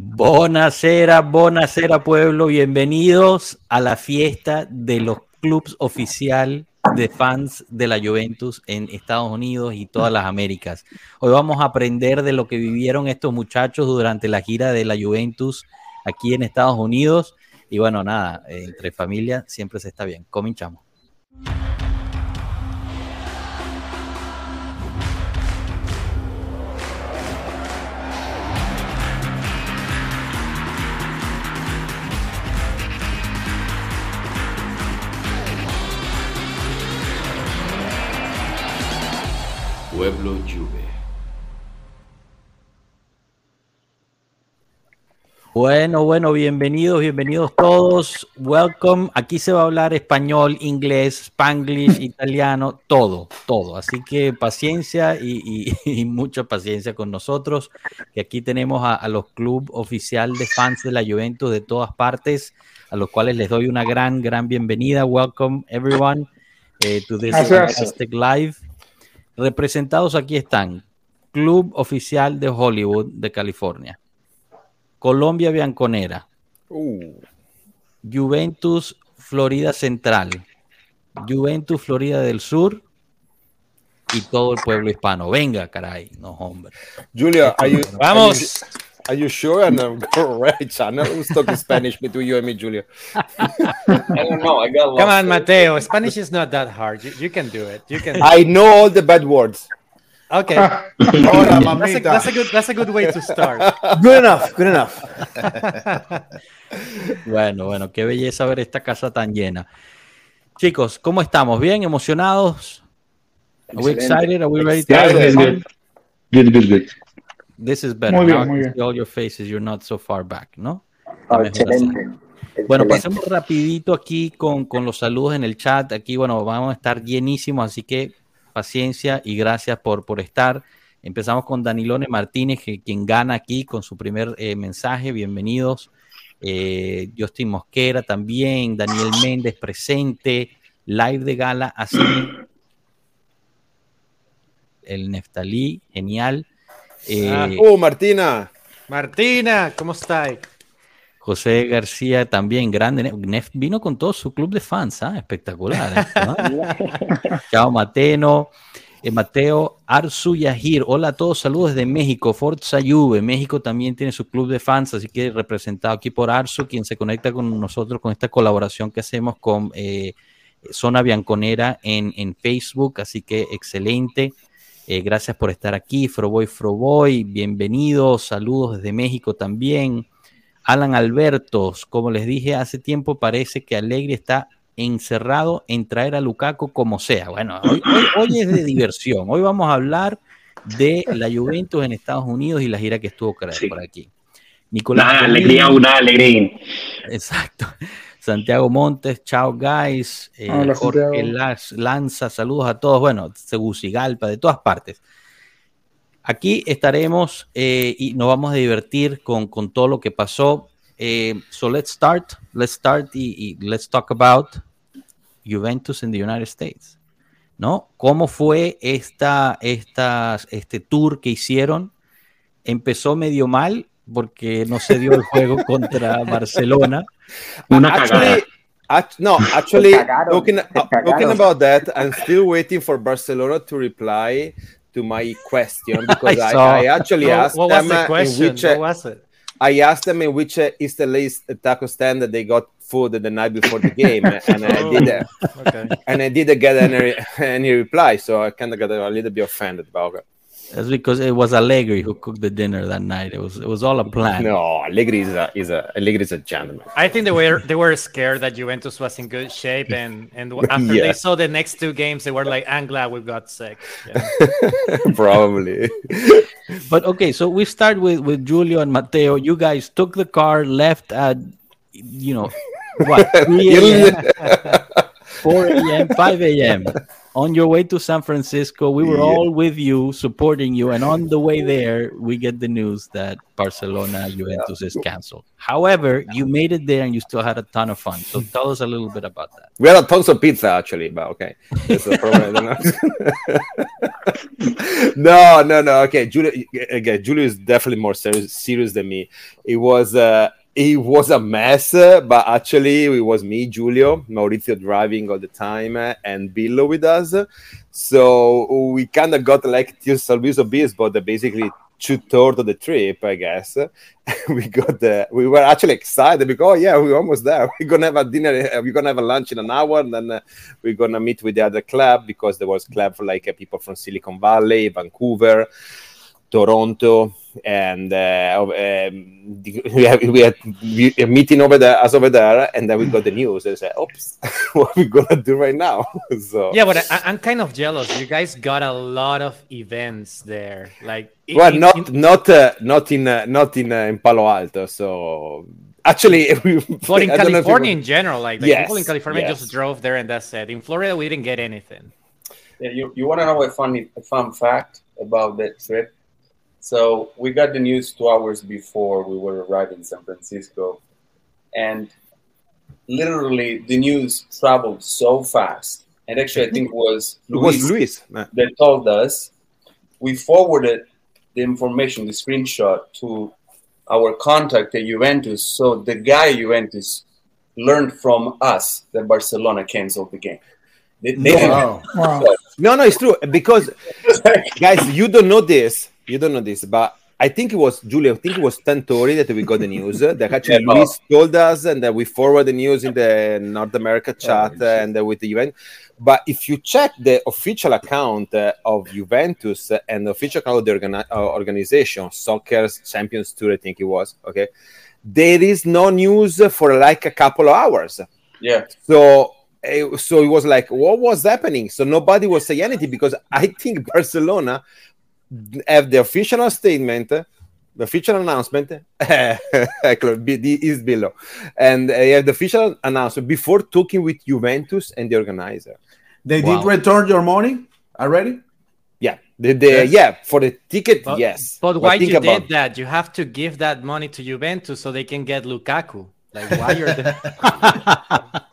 Bonacera, bonacera pueblo, bienvenidos a la fiesta de los clubes oficial de fans de la Juventus en Estados Unidos y todas las Américas. Hoy vamos a aprender de lo que vivieron estos muchachos durante la gira de la Juventus aquí en Estados Unidos. Y bueno, nada, entre familia siempre se está bien. Cominchamos. Pueblo Juve. Bueno, bueno, bienvenidos, bienvenidos todos. Welcome. Aquí se va a hablar español, inglés, spanglish, italiano, todo, todo. Así que paciencia y, mucha paciencia con nosotros. Que aquí tenemos a, los club oficial de fans de la Juventus de todas partes, a los cuales les doy una gran, gran bienvenida. Welcome everyone eh, to this fantastic live. Representados aquí están Club Oficial de Hollywood de California, Colombia Bianconera, uh. Juventus Florida Central, Juventus Florida del Sur y todo el pueblo hispano. Venga, caray, no, hombre. Julia, vamos. Are you sure? And I'm right channel. Who's talking Spanish between you and me, Julia? I don't know. I got Come on, Mateo. Spanish is not that hard. You, you, can do it. You can. I know all the bad words. Okay. Hola, that's, a, that's, a, good. That's a good way to start. Good enough. Good enough. bueno, bueno, qué belleza ver esta casa tan llena. Chicos, ¿cómo estamos? ¿Bien? ¿Emocionados? Are we excited? Are we ready to yeah, good. Good, good, good. This is better. Muy bien, muy bien. All your faces, you're not so far back, ¿no? Ah, excelente. Bueno, pasemos rapidito aquí con, con, los saludos en el chat. Aquí, bueno, vamos a estar llenísimos, así que paciencia y gracias por, por estar. Empezamos con Danilone Martínez, que, quien gana aquí con su primer eh, mensaje. Bienvenidos. Eh, Justin Mosquera también, Daniel Méndez presente, live de gala, así el Neftalí, genial. Eh, ¡Oh, Martina! Martina, ¿cómo está? José García también, grande. Nef vino con todo su club de fans, ¿ah? espectacular. ¿eh? Chao, Mateno. Eh, Mateo Arzu Yahir, hola a todos, saludos desde México, Forza Juve, México también tiene su club de fans, así que representado aquí por Arzu, quien se conecta con nosotros con esta colaboración que hacemos con Zona Bianconera en, en Facebook, así que excelente. Eh, gracias por estar aquí, Froboy Froboy, bienvenidos, saludos desde México también. Alan Albertos, como les dije hace tiempo, parece que Alegre está encerrado en traer a Lukaku como sea. Bueno, hoy, es de diversión. Hoy vamos a hablar de la Juventus en Estados Unidos y la gira que estuvo por aquí. Nicolás. Una alegría, una alegría. Exacto. Santiago Montes, chao guys, eh, Jorge Lanza, saludos a todos, bueno, Segusigalpa, de todas partes. Aquí estaremos eh, y nos vamos a divertir con, con todo lo que pasó. Eh, so let's start, let's start y, let's talk about Juventus in the United States. ¿No? ¿Cómo fue esta, esta, este tour que hicieron? Empezó medio mal porque no se dio el juego contra Barcelona. Una actually, no, actually, talking, uh, talking about that, I'm still waiting for Barcelona to reply to my question because I, I, I, actually asked what them was the question? in which what was it? I asked them in which uh, is the latest taco stand that they got food the night before the game, and I did, uh, okay. and I didn't get any any reply, so I kind of got a little bit offended about it. That's because it was Allegri who cooked the dinner that night. It was it was all a plan. No, Allegri is a is a Allegri is a gentleman. I think they were they were scared that Juventus was in good shape, and and after yeah. they saw the next two games, they were like, "I'm glad we got sick." Yeah. Probably. but okay, so we start with with Julio and Matteo. You guys took the car, left at you know what? 4 a.m., 5 a.m. on your way to San Francisco. We were yeah. all with you, supporting you, and on the way there, we get the news that Barcelona Juventus is canceled. However, you made it there and you still had a ton of fun. So tell us a little bit about that. We had a tons of pizza actually, but okay. no, no, no. Okay, Julio. Again, Julio is definitely more serious, serious than me. It was. Uh, it was a mess, but actually it was me, Julio, Maurizio driving all the time, and Billo with us. So we kind of got like till Salviso Bispo, the basically two thirds of the trip, I guess. we got the, we were actually excited because oh yeah, we're almost there. We're gonna have a dinner. We're gonna have a lunch in an hour, and then uh, we're gonna meet with the other club because there was club for like people from Silicon Valley, Vancouver. Toronto, and uh, um, we, have, we had a meeting over there, as over there, and then we got the news. And said, "Oops, what are we gonna do right now?" so yeah, but I, am kind of jealous. You guys got a lot of events there, like well, not in... not uh, not in uh, not in uh, in Palo Alto. So actually, but in California in general, like, like yes, people in California yes. just drove there and that's it. In Florida, we didn't get anything. Yeah, you, you want to know a funny a fun fact about that trip? So we got the news two hours before we were arriving in San Francisco, and literally the news traveled so fast. And actually, I think it was Luis, was Luis that told us. We forwarded the information, the screenshot, to our contact at Juventus. So the guy Juventus learned from us that Barcelona canceled the game. They, they wow. wow. No, no, it's true because guys, you don't know this you don't know this, but I think it was Julia. I think it was Tantori that we got the news. that actually yeah, Luis told us, and that we forward the news in the North America chat oh, and uh, with the event. But if you check the official account uh, of Juventus and the official account of the uh, organization, Soccer Champions Tour, I think it was. Okay, there is no news for like a couple of hours. Yeah. So eh, so it was like, what was happening? So nobody was saying anything because I think Barcelona have the official statement, the official announcement, is below, and I have the official announcement before talking with Juventus and the organizer. They wow. did return your money already. Yeah, the, the yes. yeah for the ticket, but, yes. But why you about... did that? You have to give that money to Juventus so they can get Lukaku. Like why you're the...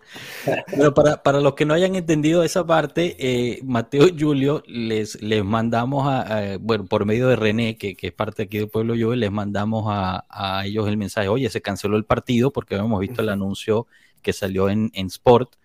Pero para, para, los que no hayan entendido esa parte, eh, Mateo y Julio les, les mandamos a, bueno, por medio de René, que, que, es parte aquí del pueblo yo, les mandamos a, a, ellos el mensaje, oye, se canceló el partido porque hemos visto el anuncio que salió en, en Sport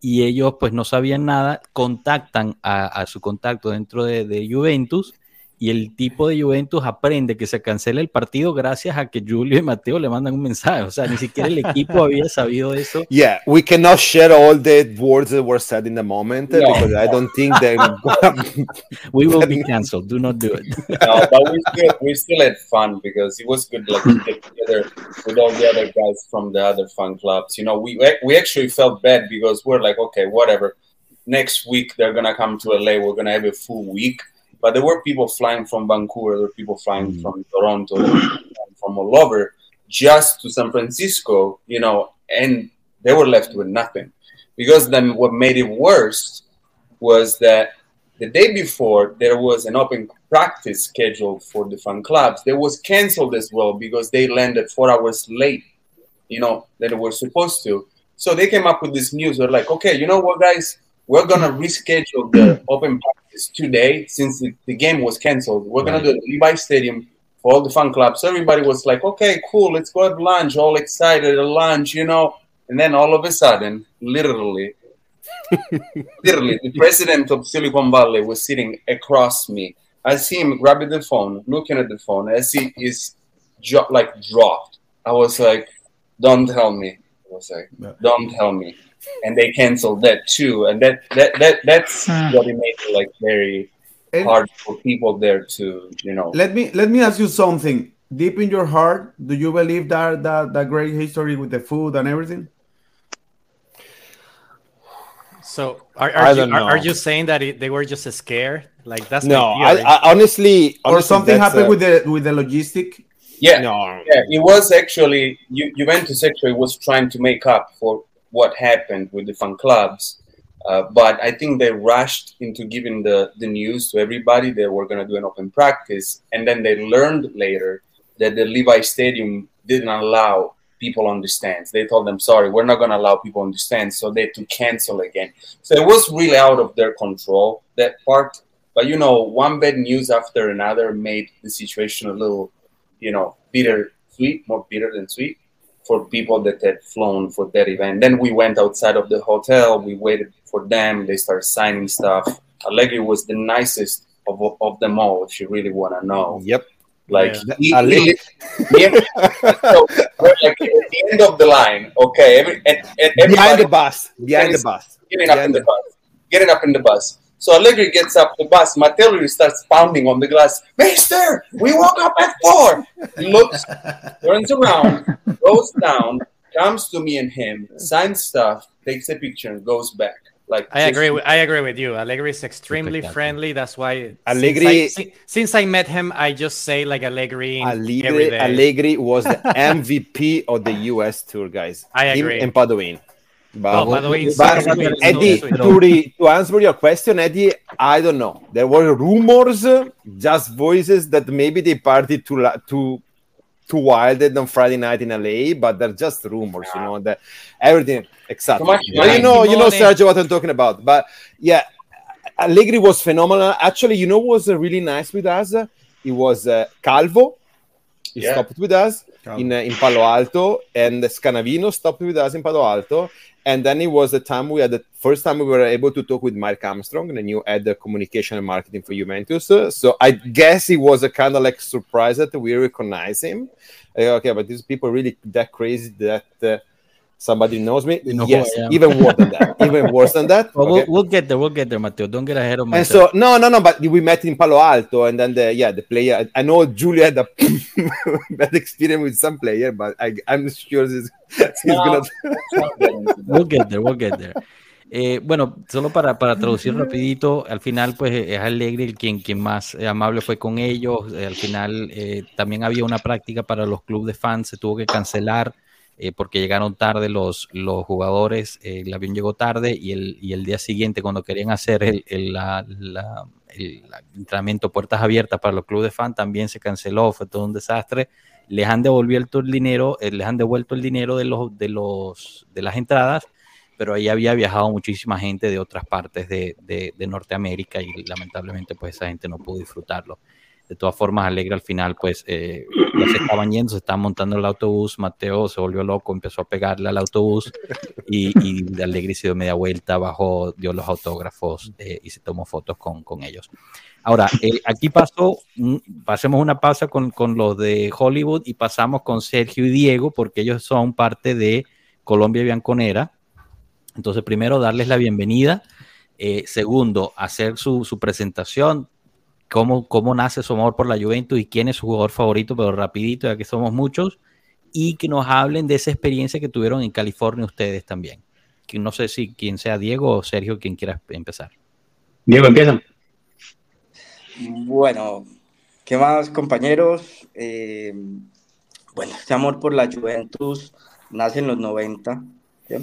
y ellos pues no sabían nada, contactan a, a su contacto dentro de, de Juventus y el tipo de Juventus aprende que se cancela el partido gracias a que Julio y Mateo le mandan un mensaje. O sea, ni siquiera el equipo había sabido eso. Yeah, we cannot share all the words that were said in the moment no. because I don't think that we will be canceled. Do not do it. no, but we still we still had fun because it was good like to get together with all the other guys from the other fun clubs. You know, we we actually felt bad because we're like, okay, whatever. Next week they're gonna come to LA. We're gonna have a full week but there were people flying from Vancouver, there were people flying mm. from Toronto, from all over, just to San Francisco, you know, and they were left with nothing. Because then what made it worse was that the day before there was an open practice scheduled for the fan clubs that was canceled as well because they landed four hours late, you know, than they were supposed to. So they came up with this news. They're like, okay, you know what, guys, we're gonna reschedule the open practice today since the, the game was canceled. We're gonna do it at Levi Stadium for all the fan clubs. Everybody was like, okay, cool, let's go have lunch, all excited at lunch, you know. And then all of a sudden, literally, literally, the president of Silicon Valley was sitting across me. I see him grabbing the phone, looking at the phone. I see his jaw like dropped. I was like, "Don't tell me." I was like, "Don't tell me." And they canceled that too. And that that that that's hmm. what it made it like very and hard for people there to you know. Let me let me ask you something. Deep in your heart, do you believe that that that great history with the food and everything? So are, are you are, are, you saying that it, they were just scared? Like that's no. I, I, honestly, or something happened a... with the with the logistic. Yeah, no. yeah. It was actually you, Juventus actually was trying to make up for what happened with the fan clubs Uh, but I think they rushed into giving the, the news to everybody that we're going to do an open practice. And then they learned later that the Levi Stadium didn't allow people on the stands. They told them, sorry, we're not going to allow people on the stands. So they had to cancel again. So it was really out of their control, that part. But, you know, one bad news after another made the situation a little, you know, bitter sweet, more bitter than sweet for people that had flown for that event. Then we went outside of the hotel. We waited for them. They started signing stuff. Allegri was the nicest of, of them all, if you really want to know. Yep. Like, yeah. he, he, he, so like at the end of the line, okay, every, and, and behind the bus, behind the bus, getting up in the, the bus, getting up in the bus. So Allegri gets up the bus. Matteo starts pounding on the glass. Mister, we woke up at four. He looks, turns around, goes down, comes to me and him, signs stuff, takes a picture, and goes back. Like I agree. With, I agree with you. Allegri is extremely friendly. That's why Allegri. Since I, since I, met him, I just say like Allegri. Allegri, Allegri was the MVP of the U.S. tour, guys. I agree. Him and Padoin. But, but, but Eddie, to, re, to answer your question, Eddie, I don't know. There were rumors, just voices that maybe they partied too too too wilded on Friday night in LA, but they're just rumors, you know. That everything exactly. But you know, you know, Sergio, what I'm talking about. But yeah, Allegri was phenomenal. Actually, you know, was really nice with us. He was uh, Calvo. He yeah. stopped with us in uh, in Palo Alto, and Scanavino stopped with us in Palo Alto, and then it was the time we had the first time we were able to talk with Mark Armstrong, the new head of communication and marketing for Juventus. So I guess it was a kind of like surprise that we recognize him. okay, but these people really that crazy that uh, somebody knows me. You know yes, even worse than that. Even worse than that. Well, okay. we'll, we'll, get there. We'll get there, Matteo. Don't get ahead of myself. And so no, no, no. But we met in Palo Alto, and then the yeah, the player. I know Julia had a bad experience with some player, but I, I'm sure he's, he's no. gonna. we'll get there. We'll get there. Eh, bueno, solo para, para traducir rapidito, al final pues es Alegre el quien, quien más amable fue con ellos, eh, al final eh, también había una práctica para los clubes de fans, se tuvo que cancelar eh, porque llegaron tarde los, los jugadores, eh, el avión llegó tarde y el, y el día siguiente cuando querían hacer el, el, la, el, entrenamiento puertas abiertas para los clubes de fan también se canceló, fue todo un desastre. Les han devuelto el dinero, eh, les han devuelto el dinero de los, de los de las entradas, pero ahí había viajado muchísima gente de otras partes de, de, de Norteamérica y lamentablemente pues esa gente no pudo disfrutarlo. De todas formas, Alegre al final, pues, eh, ya se estaban yendo, se estaban montando el autobús, Mateo se volvió loco, empezó a pegarle al autobús y, y Alegre se dio media vuelta, bajó, dio los autógrafos eh, y se tomó fotos con, con ellos. Ahora, eh, aquí pasó, pasemos una pausa con, con los de Hollywood y pasamos con Sergio y Diego, porque ellos son parte de Colombia Bianconera. Entonces, primero, darles la bienvenida. Eh, segundo, hacer su, su, presentación cómo, cómo nace su amor por la Juventus y quién es su jugador favorito, pero rapidito, ya que somos muchos, y que nos hablen de esa experiencia que tuvieron en California ustedes también. Que no sé si quien sea Diego o Sergio, quien quiera empezar. Diego, empieza. Bueno, ¿qué más, compañeros? Eh, bueno, este amor por la Juventus nace en los 90. ¿sí?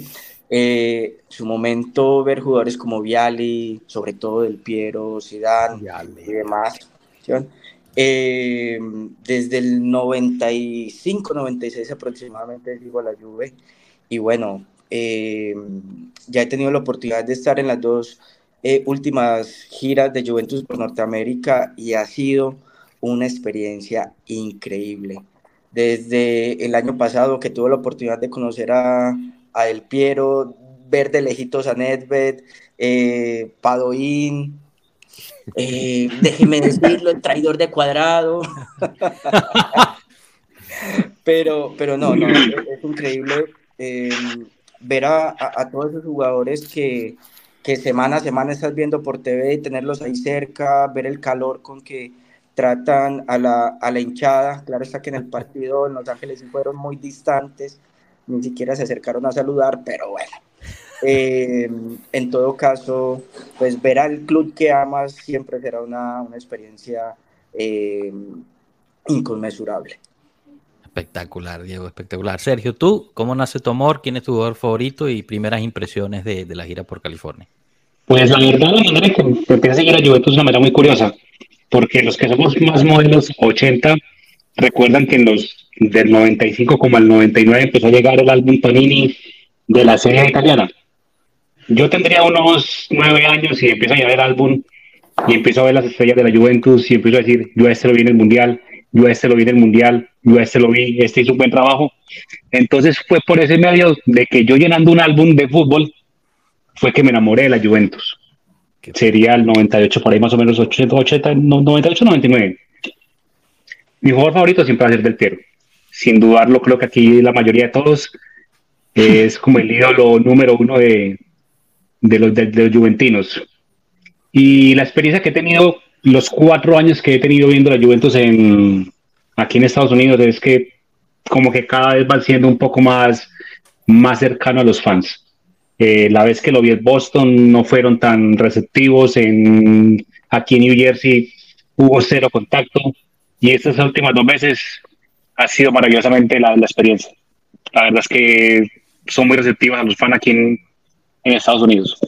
Eh, su momento ver jugadores como Viali, sobre todo Del Piero, Zidane y demás. Eh, desde el 95, 96 aproximadamente sigo a la Juve y bueno, eh, ya he tenido la oportunidad de estar en las dos últimas giras de Juventus por Norteamérica y ha sido una experiencia increíble. Desde el año pasado que tuve la oportunidad de conocer a a El Piero, ver de lejitos a Nedved, eh, Padoín, eh, déjeme decirlo, el traidor de cuadrado. pero, pero no, no, es, increíble eh, ver a, todos esos jugadores que, que semana a semana estás viendo por TV, tenerlos ahí cerca, ver el calor con que tratan a la, a la hinchada. Claro está que en el partido en Los Ángeles fueron muy distantes, ni siquiera se acercaron a saludar, pero bueno. Eh, en todo caso, pues ver al club que amas siempre será una, una experiencia eh, inconmensurable. Espectacular, Diego, espectacular. Sergio, ¿tú cómo nace tu amor? ¿Quién es tu jugador favorito y primeras impresiones de, de la gira por California? Pues la verdad, la manera que empecé a seguir a Juventus es una manera muy curiosa, porque los que somos más modelos 80 recuerdan que en los del 95 como al 99 empezó a llegar el álbum Panini de la serie italiana. Yo tendría unos nueve años y empiezo a llegar el álbum y empiezo a ver las estrellas de la Juventus y empiezo a decir, yo a este lo vi en el Mundial, yo a este lo vi en el Mundial, yo a este lo vi, este hizo un buen trabajo. Entonces fue por ese medio de que yo llenando un álbum de fútbol fue que me enamoré de la Juventus. Que sería el 98, por ahí más o menos 80, 80 98, 99. Mi jugador favorito siempre va a ser Del Piero. Sin dudarlo, creo que aquí la mayoría de todos es como el ídolo número uno de, de, los, de, los juventinos. Y la experiencia que he tenido, los cuatro años que he tenido viendo la Juventus en, aquí en Estados Unidos, es que como que cada vez va siendo un poco más, más cercano a los fans. Eh, la vez que lo vi en Boston no fueron tan receptivos. En, aquí en New Jersey hubo cero contacto. Y estas últimas dos veces ha sido maravillosamente la, la experiencia. La verdad es que son muy receptivas a los fans aquí en, en Estados Unidos.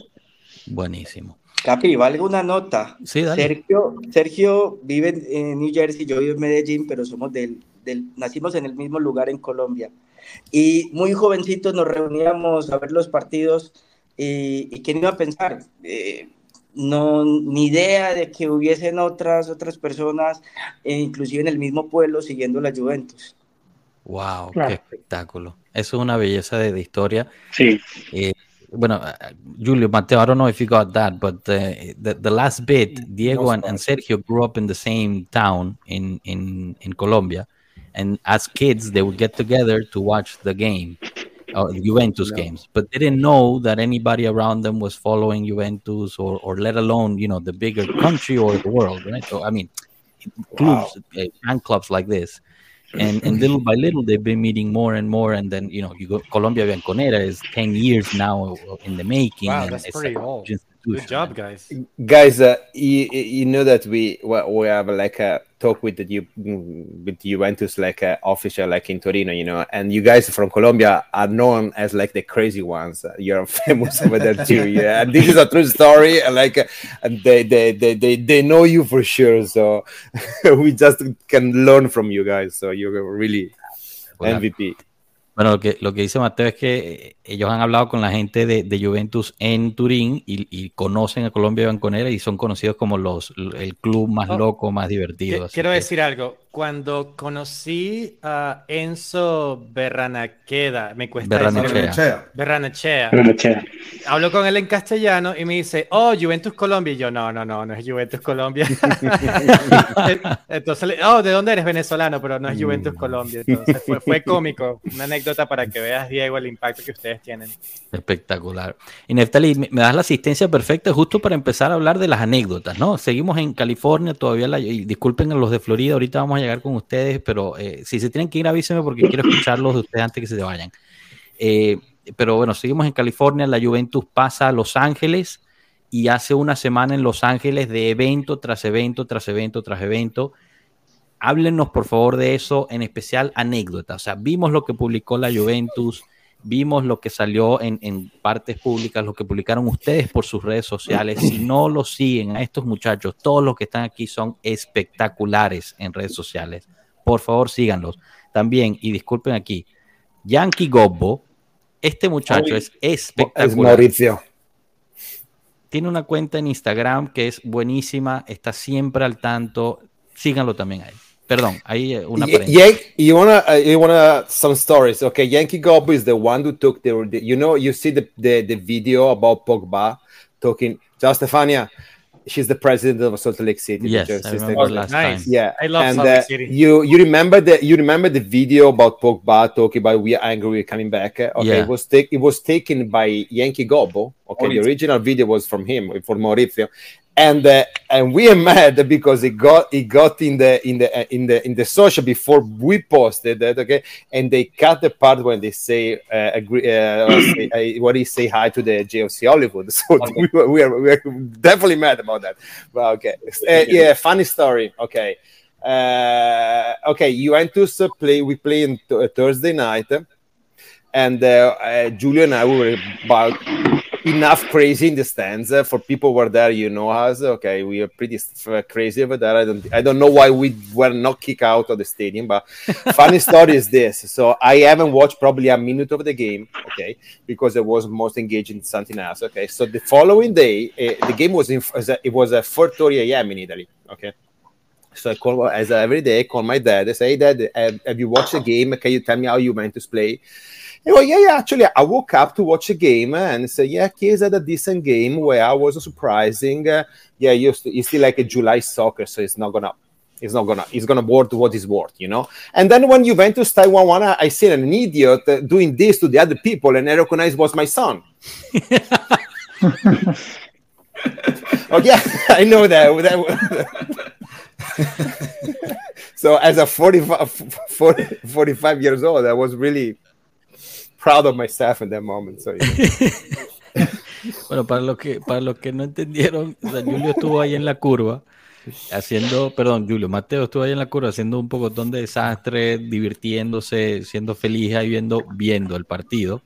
Buenísimo. Capi, valga una nota. Sí, dale. Sergio, Sergio vive en New Jersey, yo vivo en Medellín, pero somos del, del, nacimos en el mismo lugar en Colombia. Y muy jovencitos nos reuníamos a ver los partidos y, y ¿quién iba a pensar? Eh, no, ni idea de que hubiesen otras, otras personas, eh, inclusive en el mismo pueblo, siguiendo la Juventus. Wow, claro. qué espectáculo. Eso es una belleza de, de historia. Sí. Eh, bueno, Julio, Mateo, I don't know if you got that, but the, the, the last bit, Diego and, and Sergio grew up in the same town in, in, in Colombia. and as kids they would get together to watch the game uh, Juventus no. games but they didn't know that anybody around them was following Juventus or, or let alone you know the bigger country or the world right so I mean clubs wow. uh, fan clubs like this and and little by little they've been meeting more and more and then you know you go Colombia Bianconera is 10 years now in the making wow, and that's it's pretty old. Good job, guys. Guys, uh, you, you know that we we have like a talk with the with Juventus like a official like in Torino, you know, and you guys from Colombia are known as like the crazy ones. You're famous over there too, yeah. And this is a true story. Like, uh, and they they, they they they know you for sure. So we just can learn from you guys. So you're really MVP. Bueno, lo que, lo que dice Mateo es que ellos han hablado con la gente de, de Juventus en Turín y, y, conocen a Colombia Banconera y son conocidos como los el club más oh, loco, más divertido. Quiero que... decir algo. Cuando conocí a Enzo Berranaqueda, me cuesta Berranachea. Berranachea. Berranachea. Hablo con él en castellano y me dice, oh, Juventus Colombia. Y yo, no, no, no, no es Juventus Colombia. Entonces, oh, ¿de dónde eres venezolano? Pero no es Juventus Colombia. Entonces, fue, fue cómico. Una anécdota para que veas, Diego, el impacto que ustedes tienen. Espectacular. Y Neftali, me das la asistencia perfecta justo para empezar a hablar de las anécdotas, ¿no? Seguimos en California, todavía la, y disculpen a los de Florida, ahorita vamos a llegar con ustedes, pero eh, si se tienen que ir, avísenme porque quiero escucharlos de ustedes antes que se vayan. Eh, pero bueno, seguimos en California, la Juventus pasa a Los Ángeles y hace una semana en Los Ángeles de evento tras evento, tras evento, tras evento. Háblenos por favor de eso, en especial anécdotas. O sea, vimos lo que publicó la Juventus, vimos lo que salió en, en, partes públicas, lo que publicaron ustedes por sus redes sociales. Si no lo siguen a estos muchachos, todos los que están aquí son espectaculares en redes sociales. Por favor, síganlos. También, y disculpen aquí, Yankee Gobbo, este muchacho es espectacular. Es Mauricio. Tiene una cuenta en Instagram que es buenísima, está siempre al tanto. Síganlo también ahí. Perdón, hay una yeah, you wanna uh, you wanna some stories. Okay, Yankee Gob is the one who took the, the, you know you see the, the the video about Pogba talking. Just Stefania, she's the president of Salt Lake City. Yes, I remember last nice. time. Yeah, I love and, Salt Lake uh, City. You you remember the you remember the video about Pogba talking about we are angry we're coming back. Okay, Yeah. it was take it was taken by Yankee Gobbo. Okay, the original video was from him for Maurizio, and uh, and we are mad because it got it got in the in the uh, in the in the social before we posted that. Okay, and they cut the part when they say uh, agree uh, say, uh, what he say hi to the JFC Hollywood. So we, were, we are we are definitely mad about that. But okay, Uh, yeah, funny story. Okay. Uh, okay, Juventus play. We play on th- Thursday night, and uh, uh, Julio and I we were about enough crazy in the stands uh, for people who were there. You know us, okay? We are pretty crazy over there. I don't, I don't know why we were not kicked out of the stadium, but funny story is this. So I haven't watched probably a minute of the game, okay, because I was most engaged in something else. Okay, so the following day, uh, the game was in, it was at 4:30 a.m. in Italy. Okay. So I call as every day, I call my dad. I say, hey, Dad, have, have you watched the game? Can you tell me how you meant to play? And well, yeah, yeah. Actually, I woke up to watch a game and say, yeah, Chiesa had a decent game where I was surprising. Uh, yeah, you still, still like a July soccer, so it's not gonna, it's not gonna, it's gonna worth what it's worth, you know. And then when Juventus tie one one, I seen an idiot uh, doing this to the other people, and I recognize was my son. oh yeah, I know that. that so as a 45, 40, 45 years old, I was really proud of myself in that moment. So, yeah. bueno, para los que para los que no entendieron, o Julio estuvo ahí en la curva haciendo, perdón, Julio, Mateo estuvo ahí en la curva haciendo un poco de desastre, divirtiéndose, siendo feliz ahí viendo, viendo el partido.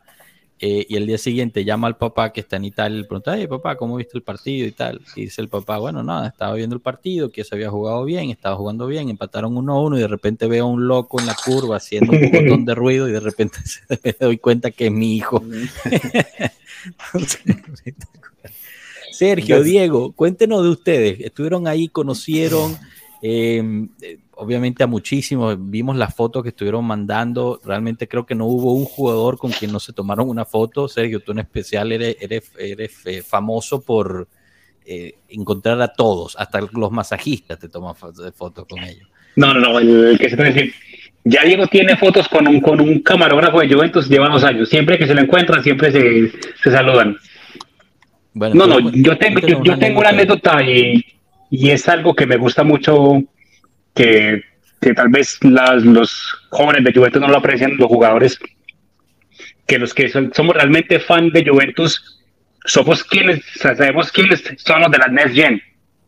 Eh, y el día siguiente llama al papá que está en Italia y le pregunta, hey papá, ¿cómo viste el partido y tal? Y dice el papá, bueno, nada, estaba viendo el partido, que se había jugado bien, estaba jugando bien, empataron 1-1 y de repente veo a un loco en la curva haciendo un montón de ruido y de repente me doy cuenta que es mi hijo. Sergio, Diego, cuéntenos de ustedes. Estuvieron ahí, conocieron, eh, obviamente a muchísimos, vimos las fotos que estuvieron mandando, realmente creo que no hubo un jugador con quien no se tomaron una foto, Sergio, tú en especial eres, eres, eres eh, famoso por eh, encontrar a todos, hasta los masajistas te toman fotos con ellos. No, no, no, el, que se puede decir, ya Diego tiene fotos con un, con un camarógrafo de Juventus, lleva dos años, siempre que se lo encuentran, siempre se, se saludan. Bueno, no, no, yo tengo, yo, yo tengo una anécdota y, y es algo que me gusta mucho que, tal vez las, los jóvenes de Juventus no lo aprecian, los jugadores, que los que somos realmente fan de Juventus, somos quienes, sabemos quiénes son los de la Next Gen,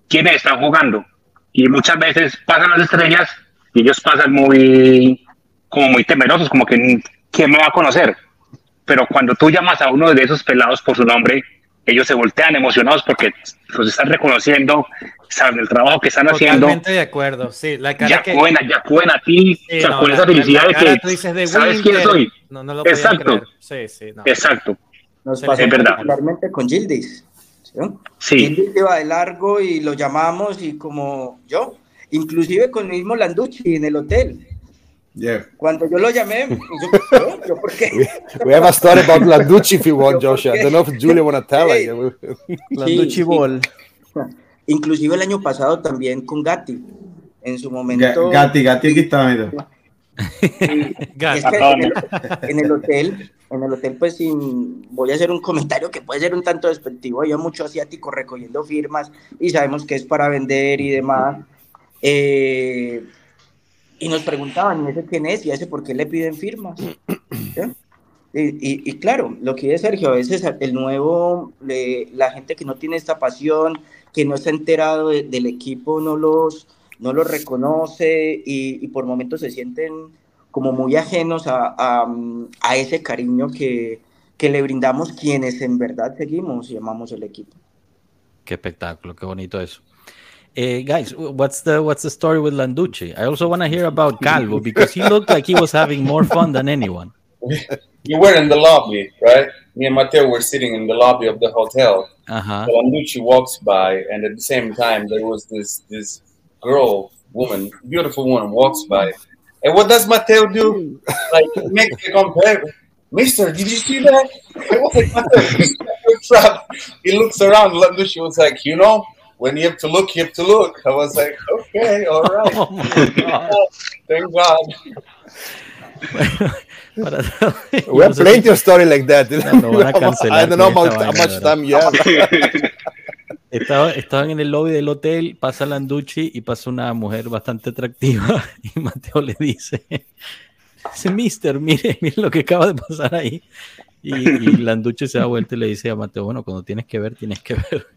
quienes están jugando. Y muchas veces pasan las estrellas y ellos pasan muy, como muy temerosos, como que, ¿quién me va a conocer? Pero cuando tú llamas a uno de esos pelados por su nombre, ellos se voltean emocionados porque los están reconociendo, saben el trabajo que están haciendo. Totalmente de acuerdo, sí. La cara ya que... buena, ya buena a ti, sí, o sea, no, con la, esa felicidad de que de sabes quién soy. No, no lo Exacto. Sí, sí, no. Exacto. Nos pasa es verdad. particularmente con Gildis. ¿sí? sí. Gildis iba de largo y lo llamamos y como yo, inclusive con el mismo Landucci en el hotel. Yeah. Cuando yo lo llamé, yo, yo ¿por qué? We, we have a story about Landucci if you want, Joshua. I don't know if Julia want to tell it. Landucci sí, Ball. Sí. Inclusive el año pasado también con Gatti. En su momento. Gatti, Gatti aquí está, mira. es que en, el, en, el, hotel, en el hotel, pues sin, voy a hacer un comentario que puede ser un tanto despectivo. Había mucho asiático recogiendo firmas y sabemos que es para vender y demás. Eh, y nos preguntaban, ¿ese quién es? ¿Y ese por qué le piden firmas? ¿Sí? Y, y, y, claro, lo que dice Sergio, a veces el nuevo, le, la gente que no tiene esta pasión, que no está enterado de, del equipo, no los, no los reconoce y, y, por momentos se sienten como muy ajenos a, a, a ese cariño que, que le brindamos quienes en verdad seguimos y amamos el equipo. Qué espectáculo, qué bonito eso. Uh, guys, what's the what's the story with Landucci? I also want to hear about Calvo because he looked like he was having more fun than anyone. You were in the lobby, right? Me and Matteo were sitting in the lobby of the hotel. Uh-huh. So Landucci walks by, and at the same time, there was this this girl, woman, beautiful woman, walks by. And what does Matteo do? like make a compare. Mister, did you see that? I was like, Matteo, he looks around. Landucci was like, you know, when you have to look, you have to look. I was like, okay, all right. Oh Thank God. we have plenty of story like that. No, van a cancelar I don't know about how much time you have. Estaba, estaban en el lobby del hotel, pasa Landucci y pasa una mujer bastante atractiva y Mateo le dice, dice, mister, mire, mire lo que acaba de pasar ahí. Y, y Landucci se da vuelta y le dice a Mateo, bueno, cuando tienes que ver, tienes que ver.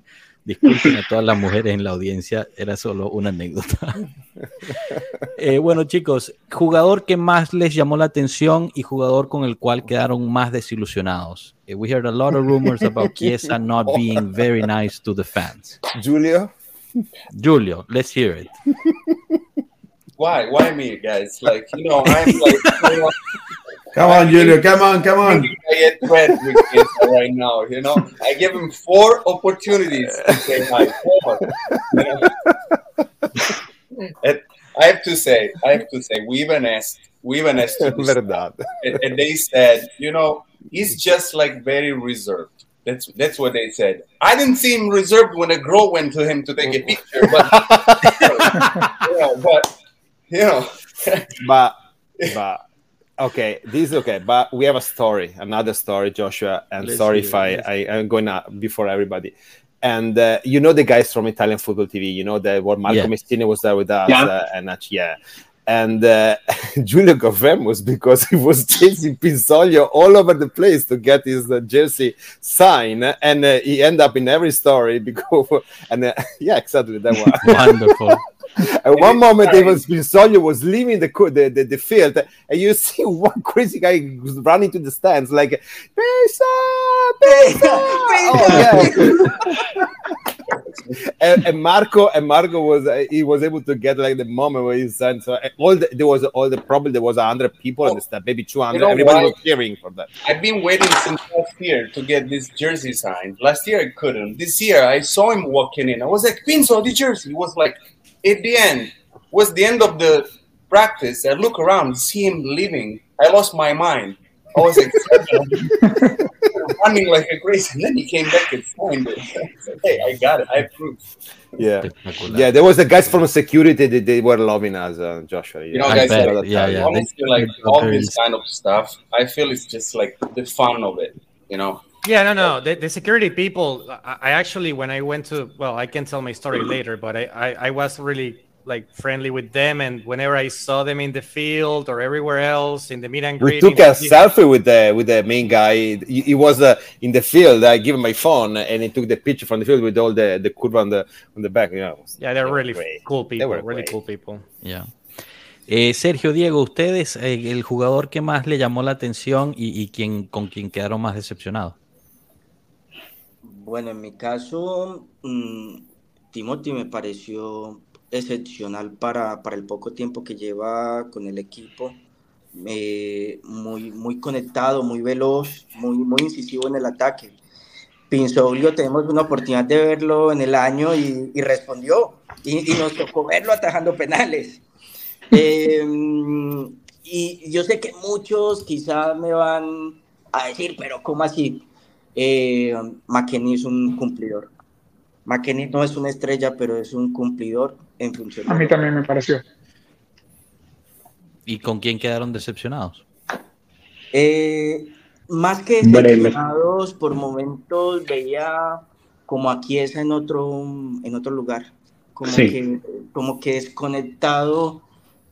Disculpen a todas las mujeres en la audiencia, era solo una anécdota. Eh, bueno, chicos, jugador que más les llamó la atención y jugador con el cual quedaron más desilusionados. Eh, we heard a lot of rumors about Chiesa not being very nice to the fans. Julio? Julio, let's hear it. Why? Why me, guys? Like, you know, I'm like, Come on, Julio. Come on, come on. I get threat with this right now. You know, I give him four opportunities to say hi. Four. You know? And I have to say, I have to say, we even asked, we even asked, to do Verdad. and, and they said, you know, he's just like very reserved. That's that's what they said. I didn't see him reserved when a girl went to him to take a picture, but you know, but you know, But, but, okay, this is okay. But we have a story, another story, Joshua. And Let's sorry if I, I I'm going to before everybody. And uh, you know the guys from Italian Football TV. You know that what Marco Yeah. Mestini was there with us, Yeah. uh, and uh, yeah. And uh, Giulio got famous because he was chasing Pinsoglio all over the place to get his uh, jersey sign, and uh, he ended up in every story because, and uh, yeah, exactly that one. Wonderful. At one moment, even Pinsoglio was leaving the, the, the the field, and you see one crazy guy was running to the stands like, "Pisa, Pisa!" Oh, yeah. and, and Marco and Marco was uh, he was able to get like the moment where he signed. So uh, all the, there was all the probably there was hundred people and stuff, maybe two hundred. You know Everybody was cheering for that. I've been waiting since last year to get this jersey signed. Last year I couldn't. This year I saw him walking in. I was like, Pinso, the jersey. He was like, at the end, was the end of the practice. I look around, see him leaving. I lost my mind. I was like running like a crazy. And then he came back and signed it. I hey, I got it. I approved. Yeah, yeah. There was the guys from security that they were loving us, uh, Joshua. You know, I guys, bet. like, Yeah, yeah. honestly, like all this kind of stuff, I feel it's just like the fun of it, you know? Yeah, no, no. The, the security people, I, I actually, when I went to, well, I can tell my story later, but I, I, I was really like friendly with them. And whenever I saw them in the field or everywhere else in the meet and We took a in- selfie with the with the main guy. He, he was uh, in the field. I gave him my phone, and he took the picture from the field with all the the curve on the on the back. You know, yeah, they're they really great. cool people, were really great. cool people. Yeah. Eh, Sergio, Diego, ustedes, eh, el jugador que más le llamó la atención y, y quien, con quien quedaron más decepcionados. Bueno, en mi caso, mm, Timothy me pareció excepcional para, para el poco tiempo que lleva con el equipo. Eh, muy, muy conectado, muy veloz, muy, muy incisivo en el ataque. Pinsoglio, tenemos una oportunidad de verlo en el año y, respondió. Y, nos tocó verlo atajando penales. Eh, y yo sé que muchos quizás me van a decir, pero ¿cómo así? Eh, McKenny es un cumplidor. McKenny no es una estrella, pero es un cumplidor en función. A mí también me pareció. ¿Y con quién quedaron decepcionados? Eh, más que decepcionados, por momentos veía como a Chiesa en otro, en otro lugar, como, Sí. que, como que desconectado,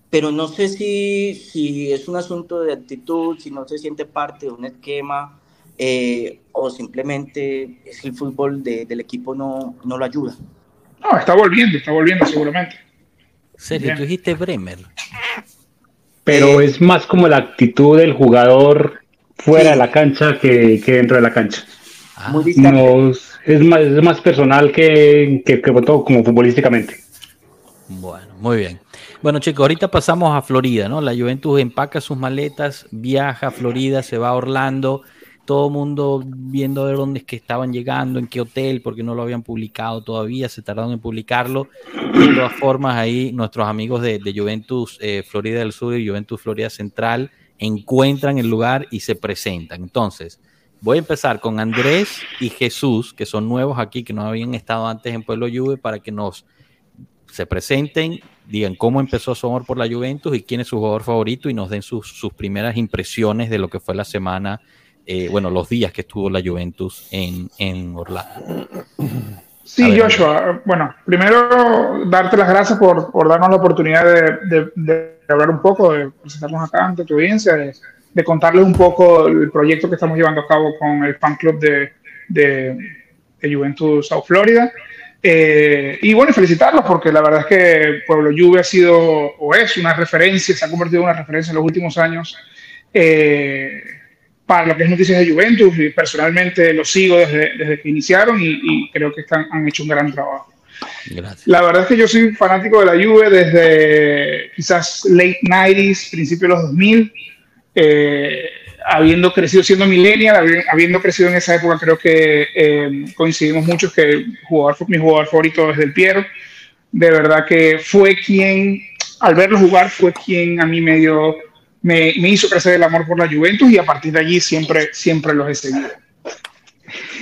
pero no sé si, si es un asunto de actitud, si no se siente parte de un esquema eh, o simplemente es el fútbol de- del equipo no, no lo ayuda. No, está volviendo, está volviendo seguramente. Sergio, tú dijiste Bremer. Pero Eh, es más como la actitud del jugador fuera Sí. de la cancha que, que dentro de la cancha. Ah, muy. No, es más, es más personal que, que, que todo como futbolísticamente. Bueno, muy bien. Bueno, chicos, ahorita pasamos a Florida, ¿no? La Juventus empaca sus maletas, viaja a Florida, se va a Orlando, todo el mundo viendo ver dónde es que estaban llegando, en qué hotel, porque no lo habían publicado todavía, se tardaron en publicarlo. De todas formas, ahí nuestros amigos de, de Juventus eh, Florida del Sur y Juventus Florida Central encuentran el lugar y se presentan. Entonces, voy a empezar con Andrés y Jesús, que son nuevos aquí, que no habían estado antes en Pueblo Juve, para que nos se presenten, digan cómo empezó su amor por la Juventus y quién es su jugador favorito y nos den sus, sus primeras impresiones de lo que fue la semana, eh, bueno, los días que estuvo la Juventus en, en Orlando. Sí, ver, Joshua. Bueno, primero darte las gracias por, por darnos la oportunidad de, de- de hablar un poco, de presentarnos acá ante tu audiencia, de, de contarles un poco el proyecto que estamos llevando a cabo con el fan club de, de, de Juventus South Florida. Eh, y bueno, felicitarlos porque la verdad es que Pueblo Juve ha sido o es una referencia, se ha convertido en una referencia en los últimos años eh, para lo que es noticias de Juventus y personalmente los sigo desde, desde que iniciaron y, creo que están, han hecho un gran trabajo. Gracias. La verdad es que yo soy fanático de la Juve desde quizás late 90s, principios de los 2000. Eh, habiendo crecido siendo millennial, habiendo crecido en esa época, creo que eh, coincidimos muchos que jugador, mi jugador favorito es Del Piero. De verdad que fue quien, al verlo jugar, fue quien a mí me dio, me, hizo crecer el amor por la Juventus y a partir de allí siempre, siempre los he seguido.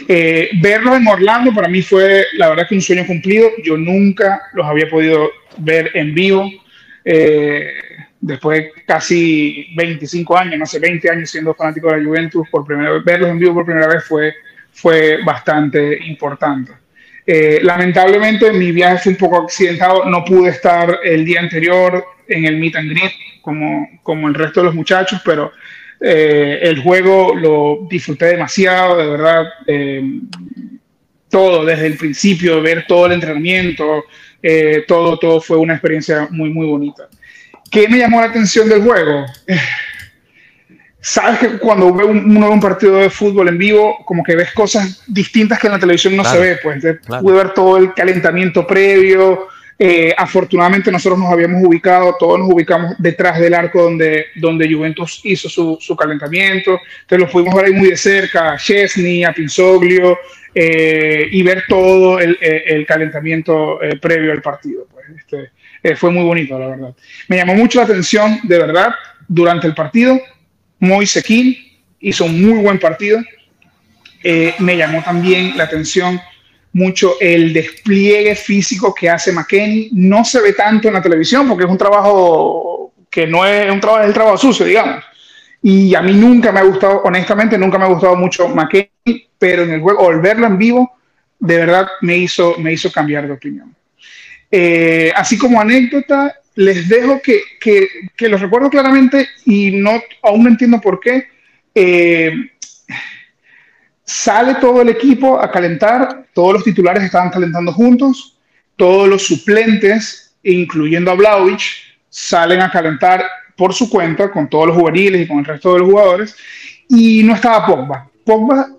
Eh, verlos en Orlando para mí fue la verdad que un sueño cumplido. Yo nunca los había podido ver en vivo. Eh, después de casi 25 años, no sé, 20 años siendo fanático de la Juventus, por primera vez, verlos en vivo por primera vez fue, fue bastante importante. Eh, lamentablemente mi viaje fue un poco accidentado, no pude estar el día anterior en el meet and greet como, como el resto de los muchachos, pero eh, el juego lo disfruté demasiado, de verdad. Eh, todo desde el principio, ver todo el entrenamiento, todo, todo fue una experiencia muy, muy bonita. ¿Qué me llamó la atención del juego? Sabes que cuando uno ve un partido de fútbol en vivo, como que ves cosas distintas que en la televisión no se ve. Pues pude ver todo el calentamiento previo. Eh, afortunadamente nosotros nos habíamos ubicado, todos nos ubicamos detrás del arco donde, donde Juventus hizo su, su calentamiento. Entonces lo pudimos ver ahí muy de cerca, a Chesney, a Pinzoglio, eh, y ver todo el, el calentamiento eh, previo al partido. Pues, este, eh, fue muy bonito, la verdad. Me llamó mucho la atención, de verdad, durante el partido. Moise King hizo un muy buen partido. Eh, me llamó también la atención mucho el despliegue físico que hace McKenny. No se ve tanto en la televisión porque es un trabajo que no es un trabajo, es el trabajo sucio, digamos. Y a mí nunca me ha gustado, honestamente, nunca me ha gustado mucho McKenny, pero en el juego, al verlo en vivo, de verdad me hizo, me hizo cambiar de opinión. Eh, así como anécdota, les dejo que, que, los recuerdo claramente y no, aún no entiendo por qué. Eh, sale todo el equipo a calentar, todos los titulares estaban calentando juntos, todos los suplentes, incluyendo a Blaovic, salen a calentar por su cuenta con todos los juveniles y con el resto de los jugadores, y no estaba Pogba. Pogba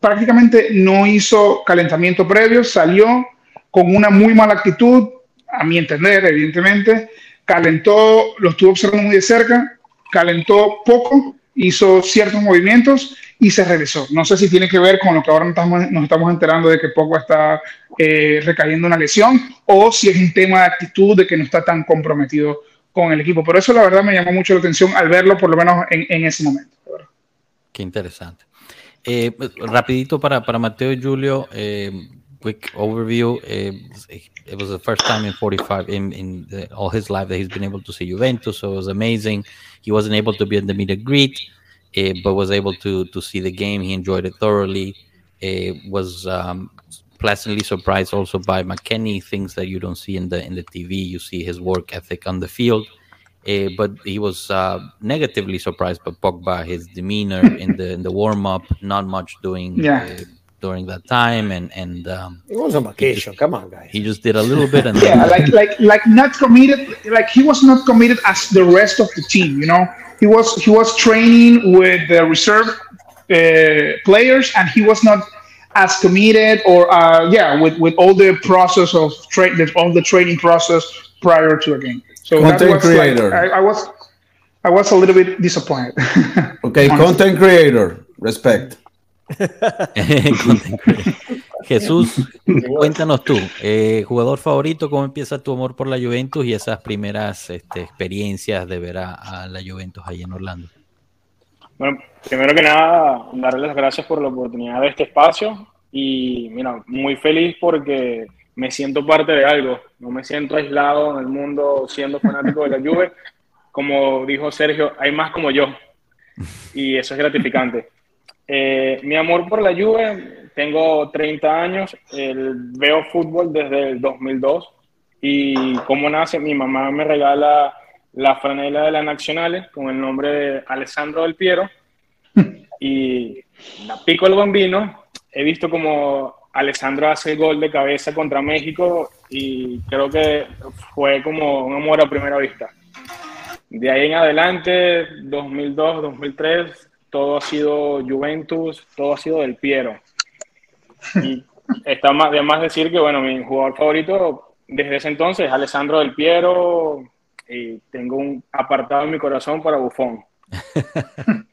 prácticamente no hizo calentamiento previo, salió, con una muy mala actitud, a mi entender, evidentemente, calentó, lo estuvo observando muy de cerca, calentó poco, hizo ciertos movimientos y se regresó. No sé si tiene que ver con lo que ahora nos estamos, enterando de que poco está eh, recayendo una lesión o si es un tema de actitud de que no está tan comprometido con el equipo. Por eso la verdad me llamó mucho la atención al verlo, por lo menos en, ese momento. Qué interesante. Eh, rapidito para, para Mateo y Julio, eh, quick overview. Uh, it was the first time in 45 in in the, all his life that he's been able to see Juventus, so it was amazing. He wasn't able to be in the meet and greet, but was able to to see the game. He enjoyed it thoroughly. It was um, pleasantly surprised also by McKenny, things that you don't see in the in the TV. You see his work ethic on the field. Uh, but he was uh, negatively surprised by Pogba, his demeanor in the in the warm up, not much doing yeah. uh, during that time and and um, it was on vacation. Just, Come on, guys. He just did a little bit and yeah, like like like not committed. Like he was not committed as the rest of the team. You know, he was he was training with the reserve uh, players, and he was not as committed or uh, yeah with with all the process of train all the training process prior to a game. So content creator. Like, I, I was I was a little bit disappointed. okay, content creator. Respect. Jesús, cuéntanos tú, eh, jugador favorito, ¿cómo empieza tu amor por la Juventus y esas primeras este, experiencias de ver a, la Juventus ahí en Orlando? Bueno, primero que nada, darle las gracias por la oportunidad de este espacio y mira, muy feliz porque me siento parte de algo, no me siento aislado en el mundo siendo fanático de la Juve. Como dijo Sergio, hay más como yo y eso es gratificante. Eh, mi amor por la Juve, tengo 30 años, veo fútbol desde el 2002 y cómo nace, mi mamá me regala la franela de las Nacionales con el nombre de Alessandro del Piero y la pico el bambino, he visto como Alessandro hace el gol de cabeza contra México y creo que fue como un amor a primera vista. De ahí en adelante, 2002, 2003, todo ha sido Juventus, todo ha sido del Piero. Y está más, de más decir que, bueno, mi jugador favorito desde ese entonces es Alessandro del Piero y tengo un apartado en mi corazón para Bufón.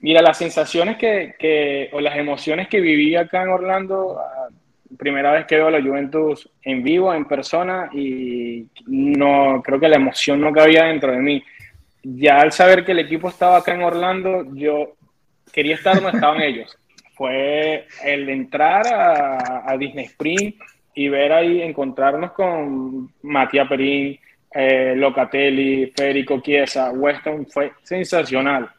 Mira, las sensaciones que, o las emociones que viví acá en Orlando, ah, primera vez que veo a la Juventus en vivo, en persona, y no creo que la emoción no cabía dentro de mí. Ya al saber que el equipo estaba acá en Orlando, yo quería estar donde estaban ellos. Fue el entrar a, Disney Spring y ver ahí, encontrarnos con Matías Perín, eh, Locatelli, Federico Chiesa, Weston, fue sensacional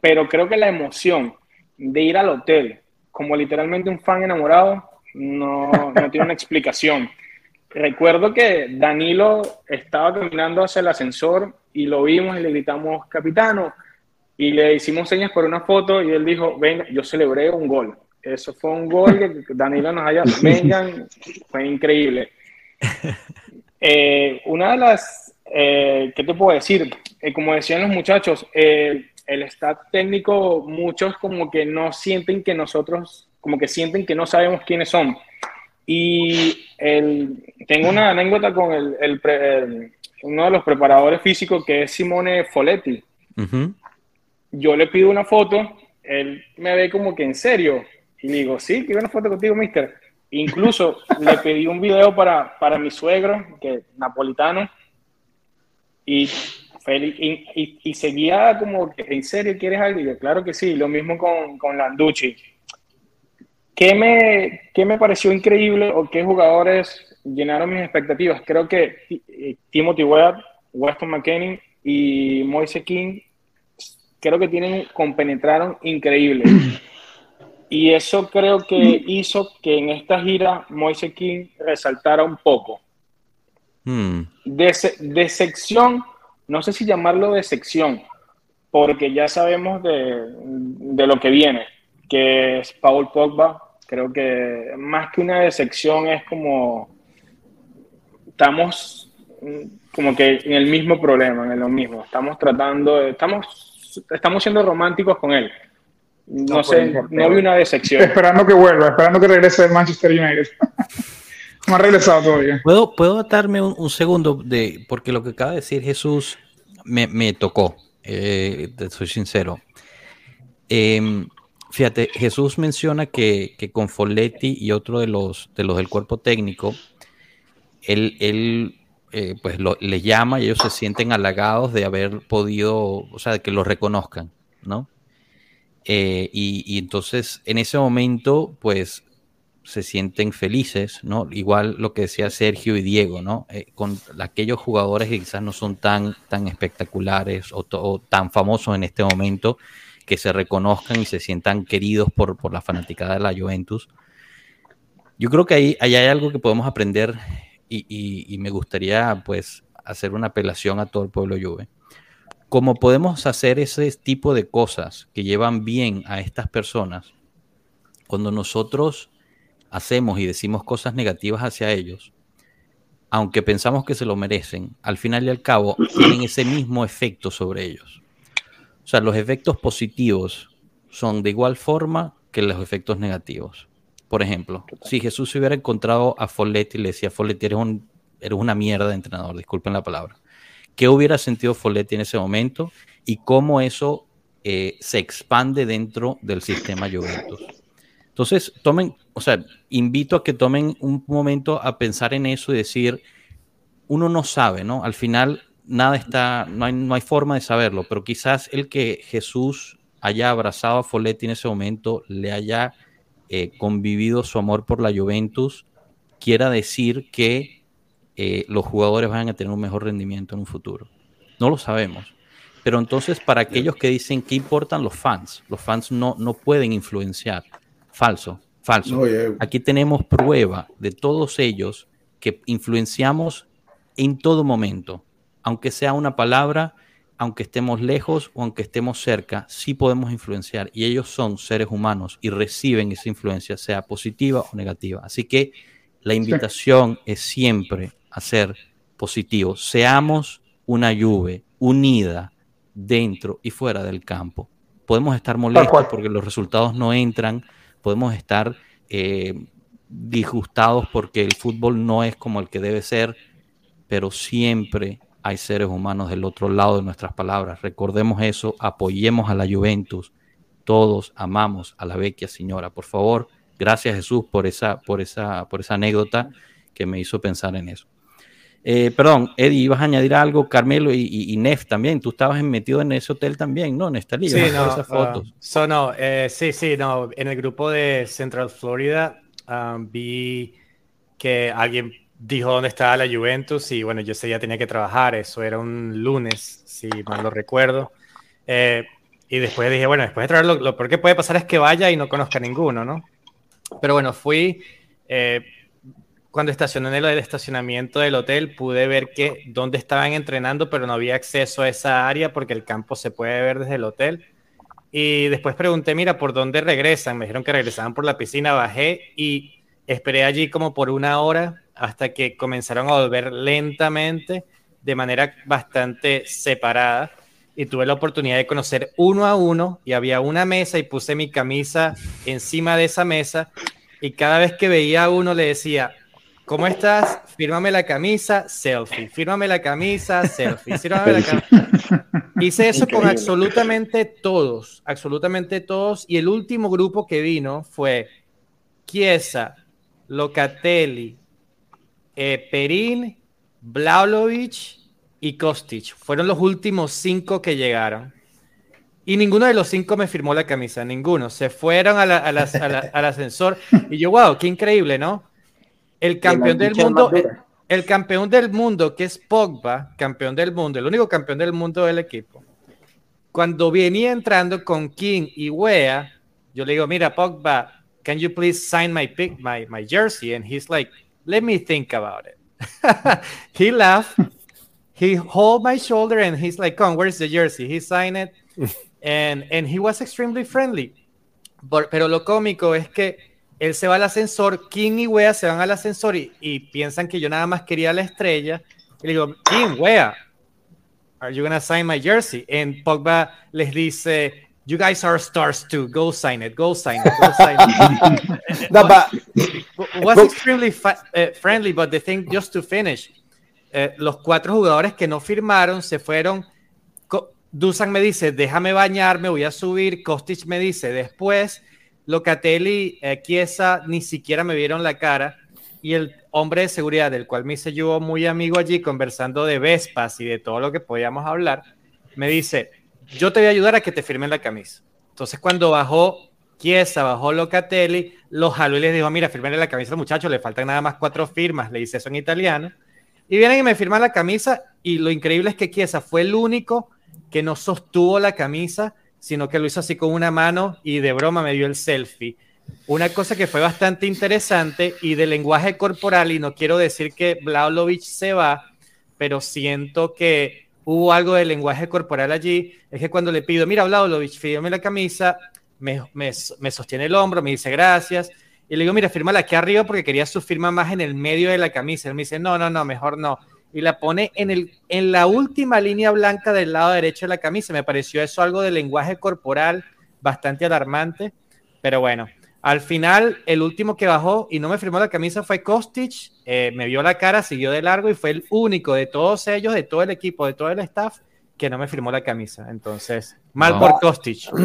pero creo que la emoción de ir al hotel como literalmente un fan enamorado no, no tiene una explicación. Recuerdo que Danilo estaba caminando hacia el ascensor y lo vimos y le gritamos, capitano, y le hicimos señas por una foto y él dijo, venga, yo celebré un gol. Eso fue un gol que Danilo nos haya, vengan, fue increíble. Eh, una de las, eh, ¿qué te puedo decir? Eh, como decían los muchachos, el staff técnico, muchos como que no sienten que nosotros, como que sienten que no sabemos quiénes son. Y el, tengo una anécdota con el, uno de los preparadores físicos que es Simone Foletti. Yo le pido una foto, él me ve como que en serio. Y digo, sí, quiero una foto contigo, mister. Incluso le pedí un video para, para mi suegro, que es napolitano, y y, seguía como, ¿en serio quieres algo? Y yo, claro que sí, lo mismo con, con Landucci. ¿Qué me, ¿Qué me pareció increíble o qué jugadores llenaron mis expectativas? Creo que eh, Timothy Webb, Weston McKinney y Moise King creo que tienen, compenetraron increíble. Y eso creo que hizo que en esta gira Moise King resaltara un poco. Hmm. De, de sección no sé si llamarlo de sección, porque ya sabemos de, lo que viene, que es Paul Pogba. Creo que más que una sección es como estamos como que en el mismo problema, en lo mismo. Estamos tratando, estamos, estamos siendo románticos con él. No, sé, no vi una decepción. Esperando que vuelva, esperando que regrese del Manchester United. No ha regresado todavía. ¿Puedo, puedo atarme un, segundo de, porque lo que acaba de decir Jesús me, tocó, eh, soy sincero. Em, fíjate, Jesús menciona que, con Folletti y otro de los, de los del cuerpo técnico, él, él eh, pues le llama y ellos se sienten halagados de haber podido, o sea, de que lo reconozcan, ¿no? Eh, y, y, entonces en ese momento, pues se sienten felices, ¿no? Igual lo que decía Sergio y Diego, ¿no? Eh, con aquellos jugadores que quizás no son tan, tan espectaculares o, tan famosos en este momento, que se reconozcan y se sientan queridos por, por la fanaticada de la Juventus. Yo creo que ahí, hay algo que podemos aprender y, me gustaría pues hacer una apelación a todo el pueblo Juve. Como podemos hacer ese tipo de cosas que llevan bien a estas personas, cuando nosotros hacemos y decimos cosas negativas hacia ellos, aunque pensamos que se lo merecen, al final y al cabo tienen ese mismo efecto sobre ellos. Sea, los efectos positivos son de igual forma que los efectos negativos. Por ejemplo, si Jesús se hubiera encontrado a Folletti y le decía, Folletti, eres, un, eres una mierda de entrenador, disculpen la palabra. ¿Qué hubiera sentido Folletti en ese momento y cómo eso eh, se expande dentro del sistema Juventus? Entonces, tomen, o sea, invito a que tomen un momento a pensar en eso y decir, uno no sabe, ¿no? Al final nada está, no hay, no hay forma de saberlo, pero quizás el que Jesús haya abrazado a Folletti en ese momento, le haya eh, convivido su amor por la Juventus, quiera decir que eh, los jugadores van a tener un mejor rendimiento en un futuro. No lo sabemos. Pero entonces, para aquellos que dicen que importan los fans, los fans no, no pueden influenciar. Falso. Falso. Aquí tenemos prueba de todos ellos que influenciamos en todo momento, aunque sea una palabra, aunque estemos lejos o aunque estemos cerca, sí podemos influenciar y ellos son seres humanos y reciben esa influencia, sea positiva o negativa. Así que la invitación es siempre a ser positivos. Seamos una lluvia unida dentro y fuera del campo. Podemos estar molestos porque los resultados no entran, podemos estar eh, disgustados porque el fútbol no es como el que debe ser, pero siempre hay seres humanos del otro lado de nuestras palabras. Recordemos eso, apoyemos a la Juventus. Todos amamos a la vecchia señora. Por favor, gracias Jesús por esa, por esa, por esa anécdota que me hizo pensar en eso. Eh, perdón, Eddie, ibas a añadir algo, Carmelo y, Nef también. Tú estabas metido en ese hotel también, ¿no? En esta liga. Sí, no, esas fotos. Uh, no, eh, sí, sí, no. En el grupo de Central Florida um, vi que alguien dijo dónde estaba la Juventus y bueno, yo ese día tenía que trabajar, eso era un lunes, si mal lo recuerdo. Eh, y después dije, bueno, después de traerlo, lo peor que puede pasar es que vaya y no conozca ninguno, ¿no? Pero bueno, fui, eh, cuando estacioné en el estacionamiento del hotel, pude ver que dónde estaban entrenando, pero no había acceso a esa área porque el campo se puede ver desde el hotel. Y después pregunté, mira, ¿por dónde regresan? Me dijeron que regresaban por la piscina, bajé y esperé allí como por una hora hasta que comenzaron a volver lentamente, de manera bastante separada. Y tuve la oportunidad de conocer uno a uno y había una mesa y puse mi camisa encima de esa mesa y cada vez que veía a uno le decía, ¿cómo estás? Fírmame la camisa, selfie. Fírmame la camisa, selfie. Fírmame la camisa. Hice eso con absolutamente todos, absolutamente todos. Y el último grupo que vino fue Chiesa, Locatelli, eh, Perín, Blaulovic y Kostic. Fueron los últimos cinco que llegaron. Y ninguno de los cinco me firmó la camisa, ninguno. Se fueron al ascensor. Y yo, wow, qué increíble, ¿no? El campeón del mundo, el, campeón del mundo, que es Pogba, campeón del mundo, el único campeón del mundo del equipo. Cuando venía entrando con King y Wea, yo le digo, mira, Pogba, can you please sign my pick, my, my jersey? And he's like, let me think about it. he laughed. He hold my shoulder and he's like, "Come, where's the jersey?" He signed it, and and he was extremely friendly. pero lo cómico es que él se va al ascensor, King y Wea se van al ascensor y, y piensan que yo nada más quería la estrella. Y le digo, King, Wea, are you gonna sign my jersey? And Pogba les dice, you guys are stars too. Go sign it. Go sign it. Go sign it. no, but was extremely uh, friendly, but the thing just to finish, uh, los cuatro jugadores que no firmaron se fueron. Dusan me dice, déjame bañarme, voy a subir. Kostic me dice, después. Locatelli, eh, Chiesa, ni siquiera me vieron la cara. Y el hombre de seguridad, del cual me hice yo muy amigo allí, conversando de Vespas y de todo lo que podíamos hablar, me dice, yo te voy a ayudar a que te firmen la camisa. Entonces, cuando bajó Chiesa, bajó Locatelli, lo jaló y les dijo, mira, firmenle la camisa al muchacho, le faltan nada más cuatro firmas, le dice eso en italiano. Y vienen y me firman la camisa y lo increíble es que Chiesa fue el único que no sostuvo la camisa, sino que lo hizo así con una mano y de broma me dio el selfie. Una cosa que fue bastante interesante y de lenguaje corporal, y no quiero decir que Vlaovic se va, pero siento que hubo algo de lenguaje corporal allí, es que cuando le pido, mira, Vlaovic, fíjame la camisa, me, me, sostiene el hombro, me dice gracias, y le digo, mira, fírmala aquí arriba porque quería su firma más en el medio de la camisa. Él me dice, no, no, no, mejor no. Y la pone en, el, en la última línea blanca del lado derecho de la camisa. Me pareció eso algo de lenguaje corporal bastante alarmante, pero bueno, al final, el último que bajó y no me firmó la camisa fue Kostic. Eh, me vio la cara, siguió de largo y fue el único de todos ellos, de todo el equipo, de todo el staff, que no me firmó la camisa. Entonces, mal por Kostic.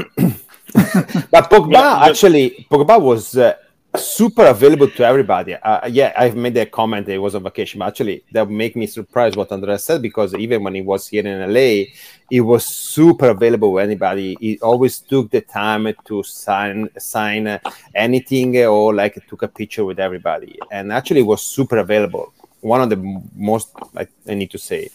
But Pogba, actually, Pogba was uh, super available to everybody. Uh, yeah, I've made a comment. It was on vacation, but actually, that make me surprised what Andrea said because even when he was here in LA, he was super available to anybody. He always took the time to sign sign anything or like took a picture with everybody, and actually was super available. One of the most I, I need to say.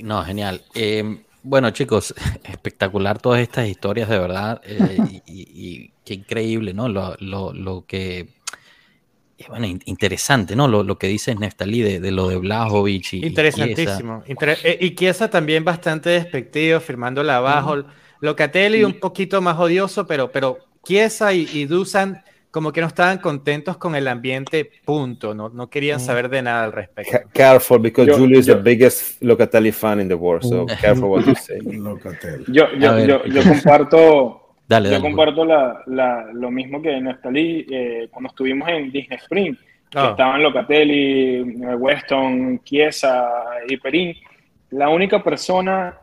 No, genial. Eh, Bueno, chicos, espectacular todas estas historias, de verdad. Eh, y, qué increíble, ¿no? Lo, que bueno, interesante, ¿no? Lo, lo que dice Neftalí de, de, lo de Blajovic y Interesantísimo. Eh, y Chiesa también bastante despectivo, firmándola abajo. Locatelli un poquito más odioso, pero, pero Chiesa y, y, Dusan como que no estaban contentos con el ambiente, punto. No, no querían saber de nada al respecto. Careful, because Julio is the biggest Locatelli fan in the world, so careful what you say. yo, yo, yo, yo comparto Dale, Yo comparto la, la, lo mismo que Neftalí eh, cuando estuvimos en Disney Spring. Ah. Estaban Locatelli, Weston, Chiesa y Perín. La única persona,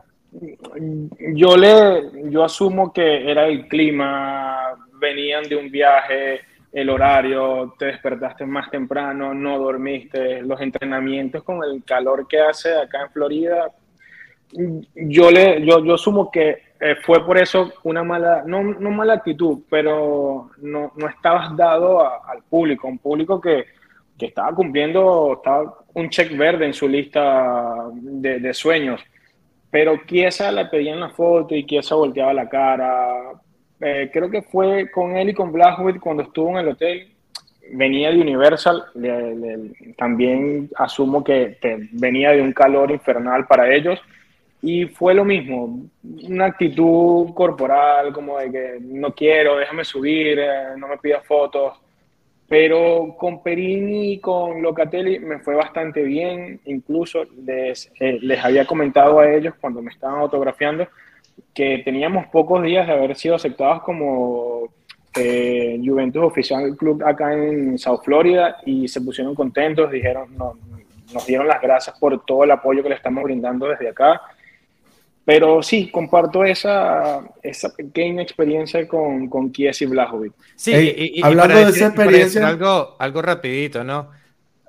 yo le, yo asumo que era el clima, venían de un viaje, el horario, te despertaste más temprano, no dormiste, los entrenamientos con el calor que hace acá en Florida. Yo le, yo, yo asumo que eh, fue por eso una mala, no, no mala actitud, pero no, no estabas dado al público, un público que, que, estaba cumpliendo, estaba un check verde en su lista de, de sueños. Pero Kiesa le pedían la foto y Kiesa volteaba la cara. Eh, creo que fue con él y con Blackwood cuando estuvo en el hotel. Venía de Universal, también asumo que, que venía de un calor infernal para ellos y fue lo mismo, una actitud corporal como de que no quiero, déjame subir, eh, no me pidas fotos. Pero con Perini y con Locatelli me fue bastante bien. Incluso les, eh, les había comentado a ellos cuando me estaban autografiando que teníamos pocos días de haber sido aceptados como eh, Juventus Oficial Club acá en South Florida y se pusieron contentos, dijeron, no, nos dieron las gracias por todo el apoyo que le estamos brindando desde acá pero sí, comparto esa, esa pequeña experiencia con, con Kies y Blajovic. Sí, y, hablando de esa experiencia. Algo, algo rapidito, ¿no?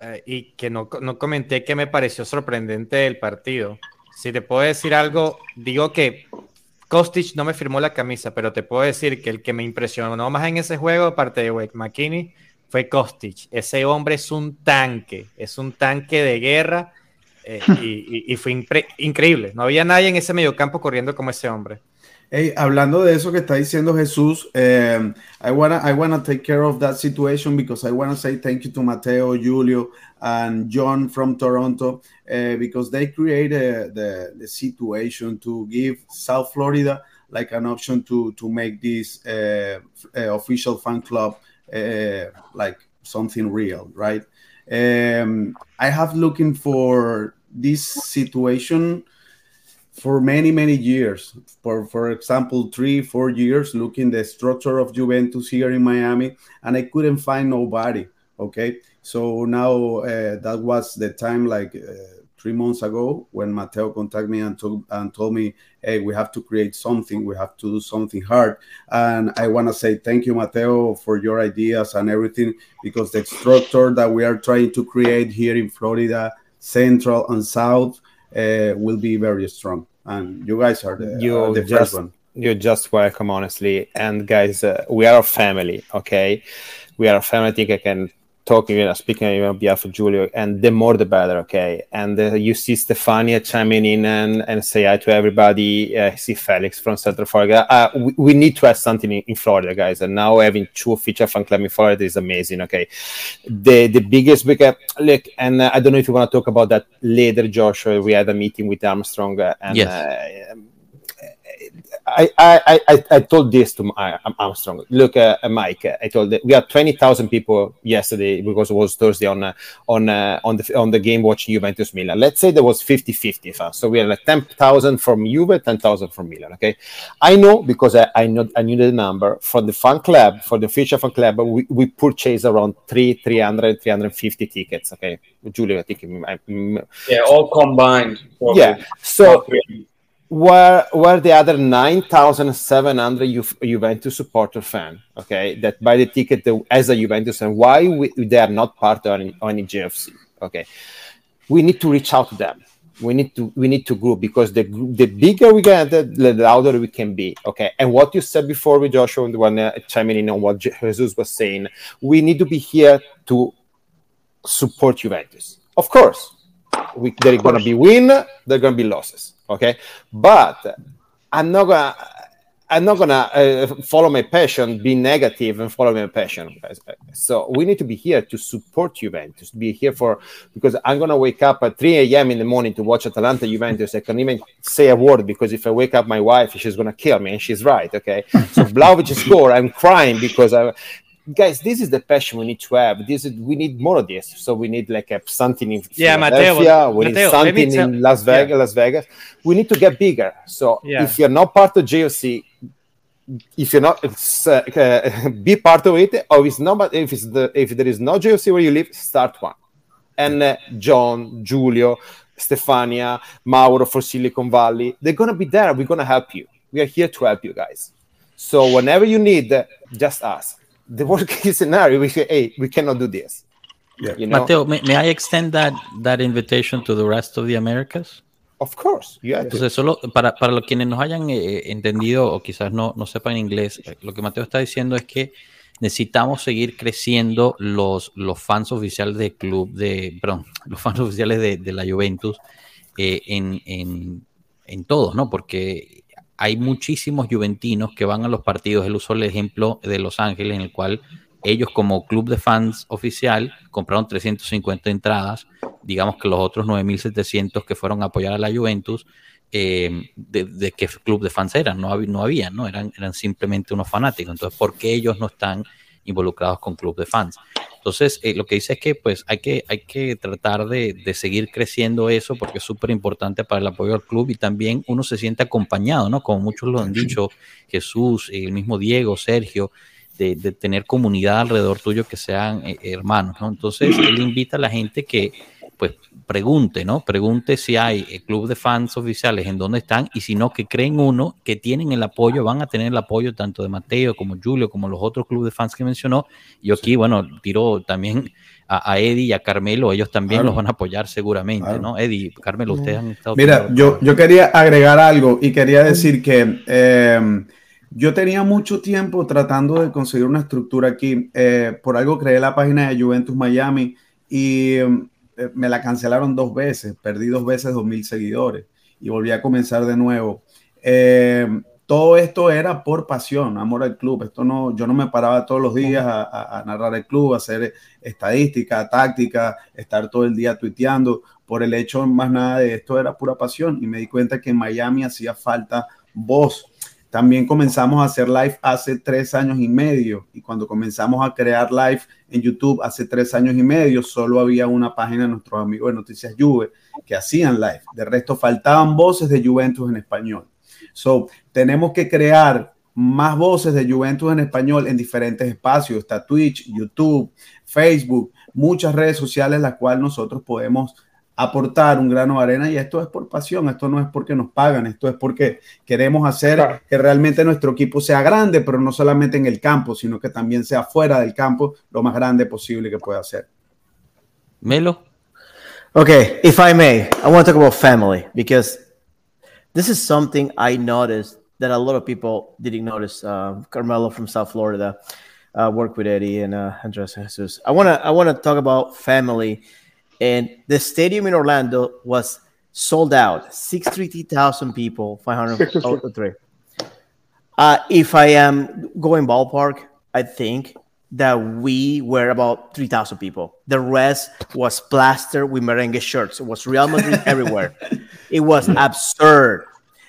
Eh, y que no, no comenté que me pareció sorprendente el partido. Si te puedo decir algo, digo que Kostic no me firmó la camisa, pero te puedo decir que el que me impresionó más en ese juego, aparte de Wake McKinney, fue Kostic. Ese hombre es un tanque, es un tanque de guerra eh, y, y, fue increíble. No había nadie en ese mediocampo corriendo como ese hombre. Hey, hablando de eso que está diciendo Jesús, um, I wanna I wanna take care of that situation because I wanna say thank you to Mateo, Julio, and John from Toronto uh, because they created the, the situation to give South Florida like an option to to make this uh, official fan club like something real, right? Um, I have looking for this situation for many many years. For for example three four years looking the structure of juventus here in miami and i couldn't find nobody okay? So now uh, that was the time like uh, three months ago when mateo contacted me and, told and told me hey we have to create something. We have to do something hard. And i want to say thank you mateo for your ideas and everything because the structure that we are trying to create here in florida Central and South uh, will be very strong. And you guys are the, you uh, the just, first one. You're just welcome, honestly. And guys, uh, we are a family, okay? We are a family. I think I can talking, you know, speaking on behalf of Julio, and the more the better, okay? And uh, you see Stefania chiming in and, and say hi to everybody. Uh, see Felix from Central Florida. Uh, we, we, need to have something in, in, Florida, guys. And now having two official fan club in Florida is amazing, okay? The the biggest big look, and uh, I don't know if you want to talk about that later, Joshua. We had a meeting with Armstrong, uh, and yes uh, I, I, I, I told this to my, Armstrong. Look, uh, Mike, I told that we had twenty thousand people yesterday because it was Thursday on uh, on uh, on the on the game watching Juventus Milan. Let's say there was 50-50 So we had like ten thousand from Juve, ten thousand from Milan. Okay, I know because I, I know I knew the number for the fan club for the official fan club. We, we purchased around three 300, 350 tickets. Okay, Julie, I think I, yeah, all combined. Yeah, so were were the other 9,700 Ju- Juventus supporter fan, okay, that buy the ticket as a Juventus and why we, they are not part of any, any GFC, okay. We need to reach out to them. We need to we need to group because the the bigger we get, the, the louder we can be. Okay, and what you said before with Joshua, and when uh, chiming in on what Jesus was saying, we need to be here to support Juventus. Of course, we, there are going to be win, there are going to be losses Okay, but I'm not gonna. I'm not gonna uh, follow my passion, be negative, and follow my passion. So we need to be here to support Juventus, be here for because I'm gonna wake up at 3 a.m. in the morning to watch Atalanta Juventus. I can't even say a word because if I wake up my wife, she's gonna kill me, and she's right. Okay, so Vlahovic score, I'm crying because I. Guys, this is the passion we need to have. This is we need more of this. So we need like a, something in yeah, Philadelphia. Matteo, we Matteo, need something tell, in Las Vegas. Yeah. Las Vegas. We need to get bigger. So yeah. if you're not part of JOC, if you're not uh, uh, be part of it or if it's not if it's the if there is no JOC where you live start one and uh, John Giulio Stefania Mauro for Silicon Valley they're gonna be there we're gonna help you we are here to help you guys so whenever you need just ask the worst case scenario we say hey we cannot do this yeah. you know? Mateo may, may I extend that that invitation to the rest of the Americas Of course. Yeah. Entonces, solo para, para los quienes nos hayan eh, entendido o quizás no, no sepan inglés, eh, lo que Mateo está diciendo es que necesitamos seguir creciendo los, los fans oficiales del club, de, perdón, los fans oficiales de, de la Juventus eh, en, en, en, todos, ¿no? Porque hay muchísimos juventinos que van a los partidos. Él usó el ejemplo de Los Ángeles, en el cual ellos como club de fans oficial compraron 350 entradas, digamos que los otros 9.700 que fueron a apoyar a la Juventus, eh, de, de, qué club de fans eran, no, no había, ¿no? Eran, eran simplemente unos fanáticos. Entonces, ¿por qué ellos no están involucrados con club de fans? Entonces, eh, lo que dice es que pues hay que, hay que tratar de, de seguir creciendo eso porque es súper importante para el apoyo al club y también uno se siente acompañado, ¿no? Como muchos lo han dicho, Jesús, el mismo Diego, Sergio, de, de, tener comunidad alrededor tuyo que sean eh, hermanos, ¿no? Entonces, él invita a la gente que, pues, pregunte, ¿no? Pregunte si hay el club de fans oficiales en dónde están y si no, que creen uno, que tienen el apoyo, van a tener el apoyo tanto de Mateo como Julio, como los otros clubes de fans que mencionó. Y aquí, bueno, tiro también a, a, Eddie y a Carmelo, ellos también claro. los van a apoyar seguramente, claro. ¿no? Eddie, Carmelo, ustedes han estado... Mira, yo, yo quería agregar algo y quería decir que... Eh, yo tenía mucho tiempo tratando de conseguir una estructura aquí. Eh, por algo creé la página de Juventus Miami y eh, me la cancelaron dos veces. Perdí dos veces dos mil seguidores y volví a comenzar de nuevo. Eh, todo esto era por pasión, amor al club. Esto no, yo no me paraba todos los días a, a, a narrar el club, a hacer estadística, táctica, estar todo el día tuiteando. Por el hecho, más nada de esto era pura pasión y me di cuenta que en Miami hacía falta voz también comenzamos a hacer live hace tres años y medio y cuando comenzamos a crear live en YouTube hace tres años y medio, solo había una página de nuestros amigos de Noticias Juve que hacían live. De resto, faltaban voces de Juventus en español. So, tenemos que crear más voces de Juventus en español en diferentes espacios. Está Twitch, YouTube, Facebook, muchas redes sociales las cuales nosotros podemos aportar un grano de arena y esto es por pasión, esto no es porque nos pagan, esto es porque queremos hacer claro. que realmente nuestro equipo sea grande, pero no solamente en el campo, sino que también sea fuera del campo lo más grande posible que pueda ser. Melo. Okay, if I may, I want to talk about family because this is something I noticed that a lot of people didn't notice. Uh, Carmelo from South Florida uh, worked with Eddie and uh, Andres Jesus. I want to I want to talk about family and the stadium in Orlando was sold out. 63,000 people 503 uh, if I am going ballpark I think that we were about 3,000 people. The rest was plastered with merengue shirts. It was Real Madrid everywhere. It was absurd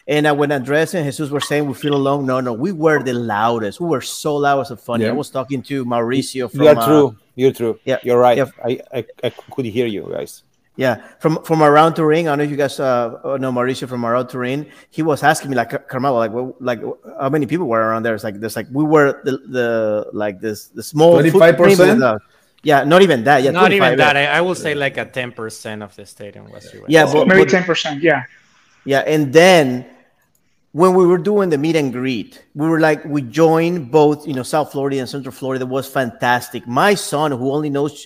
and uh, when Andres and Jesus were saying we feel alone, no, no, we were the loudest. We were so loud, it was funny. Yeah. I was talking to Mauricio from. You're true. Uh, You're true. Yeah, you're right. Yeah. I, I, I could hear you guys. Yeah, from from around the ring. I don't know if you guys uh, know Mauricio from around the ring. He was asking me like Carmelo, like well, like how many people were around there? It's like there's like we were the, the like this the small twenty five percent. Yeah, not even that. Yeah, not even that. I, I will say like a ten percent of the stadium was. You. Yeah, but, maybe ten percent. Yeah. Yeah, and then when we were doing the meet and greet, we were like, we joined both, you know, South Florida and Central Florida. It was fantastic. My son, who only knows,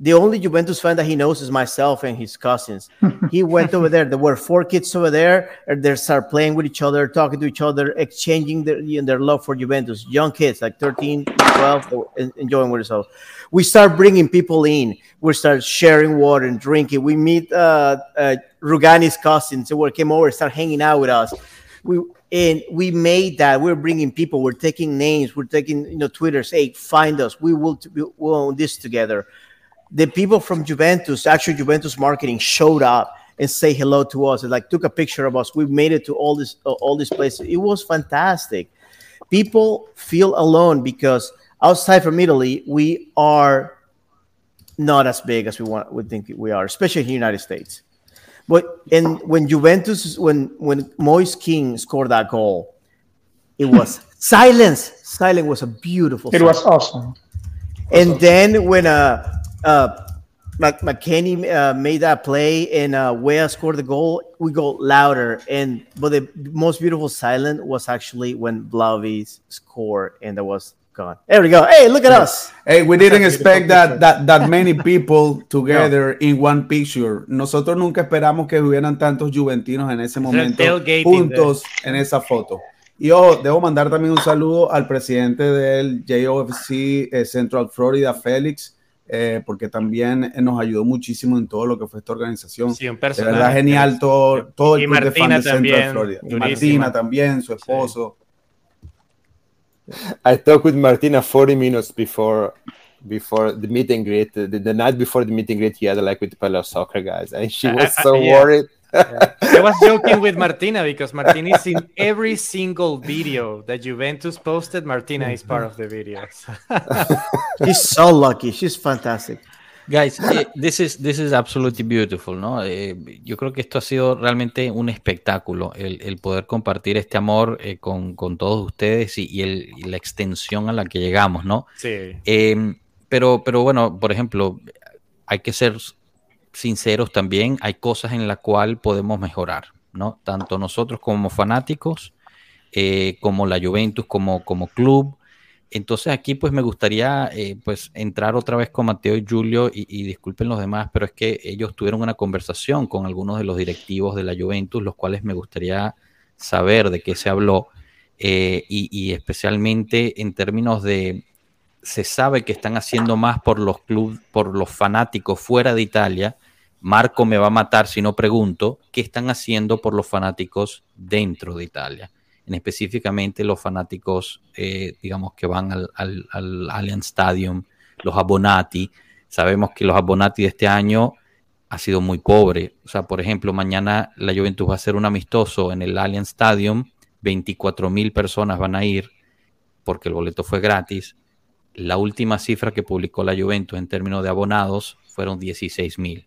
the only Juventus fan that he knows is myself and his cousins. he went over there. There were four kids over there. And they start playing with each other, talking to each other, exchanging their, their love for Juventus. Young kids, like 13, 12, enjoying with themselves. We start bringing people in. We start sharing water and drinking. We meet uh, uh, Rugani's cousins who came over, start hanging out with us we and we made that. We're bringing people we're taking names we're taking you know twitter hey find us. We will we will own this together. The people from juventus actually juventus marketing showed up and say hello to us and like took a picture of us. We made it to all this uh, all these places. It was fantastic. People feel alone because outside from italy we are not as big as we want we think we are especially in the united states but and when Juventus, when when Moise King scored that goal, it was silence. Silence was a beautiful. It was awesome. And then when uh uh McKennie uh, made that play and uh, Wea scored the goal, we go louder. And but the most beautiful silent was actually when Blavis scored, and that was God. There we go. Hey, look at us. Hey, we didn't expect that, that, that many people together in one picture. Nosotros nunca esperamos que hubieran tantos juventinos en ese momento juntos en esa foto. Y ojo, debo mandar también un saludo al presidente del JOFC eh, Central Florida, Félix, eh, porque también nos ayudó muchísimo en todo lo que fue esta organización. Sí, un de verdad genial todo, todo el y club de fans de Central Florida. Y Martina también, su esposo. Sí. I talked with Martina 40 minutes before before the meet and greet. The, the night before the meet and greet, he had like with the fellow soccer guys, and she was so yeah. worried. yeah. I was joking with Martina because Martina is in every single video that Juventus posted. Martina is part of the videos. She's so lucky. She's fantastic. Guys, eh, this is this is absolutely beautiful, ¿no? Eh, yo creo que esto ha sido realmente un espectáculo, el, el poder compartir este amor eh, con, con, todos ustedes y, y, el, y, la extensión a la que llegamos, ¿no? Sí. Em, pero, pero bueno, por ejemplo, hay que ser sinceros también, hay cosas en las cuales podemos mejorar, ¿no? Tanto nosotros como fanáticos, como la Juventus, como, como club, entonces aquí pues me gustaría eh, pues entrar otra vez con Mateo y Julio y, disculpen los demás, pero es que ellos tuvieron una conversación con algunos de los directivos de la Juventus, los cuales me gustaría saber de qué se habló eh, y, especialmente en términos de se sabe que están haciendo más por los clubes, por los fanáticos fuera de Italia. Marco me va a matar si no pregunto qué están haciendo por los fanáticos dentro de Italia en específicamente los fanáticos, eh, digamos, que van al, al, al, Allianz Stadium, los abonati. Sabemos que los abonati de este año ha sido muy pobre. O sea, por ejemplo, mañana la Juventus va a hacer un amistoso en el Allianz Stadium, 24 mil personas van a ir porque el boleto fue gratis. La última cifra que publicó la Juventus en términos de abonados fueron 16 mil.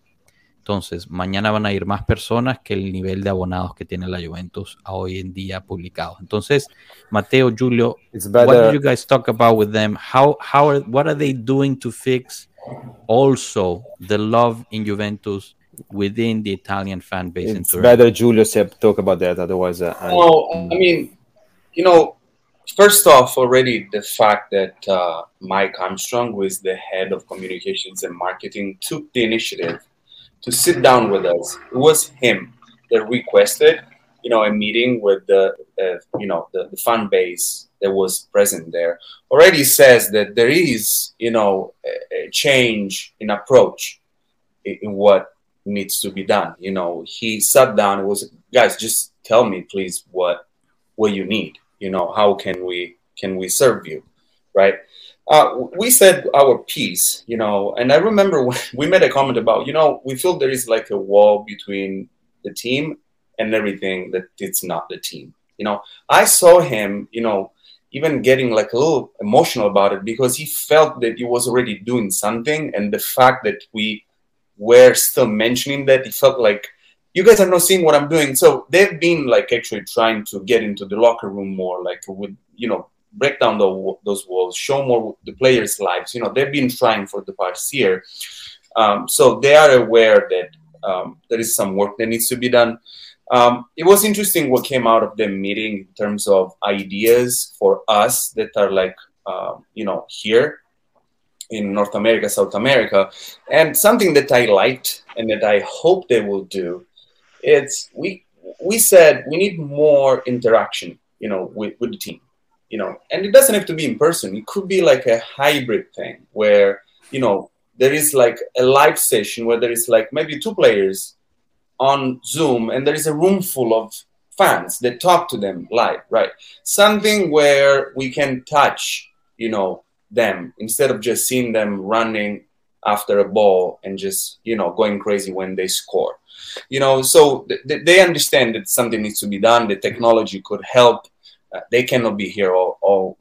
Entonces, mañana van a ir más personas que el nivel de abonados que tiene la Juventus a hoy en día publicados. Entonces, Mateo, Julio, what did you guys talk about with them? How, how are, what are they doing to fix also the love in Juventus within the Italian fan base? It's in better Julio said talk about that. Otherwise, uh, well, I mean, you know, first off, already the fact that uh, Mike Armstrong, who is the head of communications and marketing, took the initiative to sit down with us. It was him that requested, you know, a meeting with the, uh, you know, the, the fan base that was present there. Already says that there is, you know, a, a change in approach in, in what needs to be done. You know, he sat down. It was guys, just tell me, please, what what you need. You know, how can we can we serve you, right? Uh, we said our piece, you know, and I remember we made a comment about, you know, we feel there is like a wall between the team and everything that it's not the team. You know, I saw him, you know, even getting like a little emotional about it because he felt that he was already doing something, and the fact that we were still mentioning that, he felt like you guys are not seeing what I'm doing. So they've been like actually trying to get into the locker room more, like with you know break down the, those walls, show more the players' lives. You know, they've been trying for the past year, um, so they are aware that um, there is some work that needs to be done. Um, it was interesting what came out of the meeting in terms of ideas for us that are like uh, you know here in North America, South America, and something that I liked and that I hope they will do. It's we we said we need more interaction, you know, with, with the team you know, and it doesn't have to be in person. It could be like a hybrid thing where, you know, there is like a live session where there is like maybe two players on Zoom and there is a room full of fans that talk to them live, right? Something where we can touch, you know, them instead of just seeing them running after a ball and just, you know, going crazy when they score. You know, so th- they understand that something needs to be done. The technology could help. Uh, they cannot be here all, all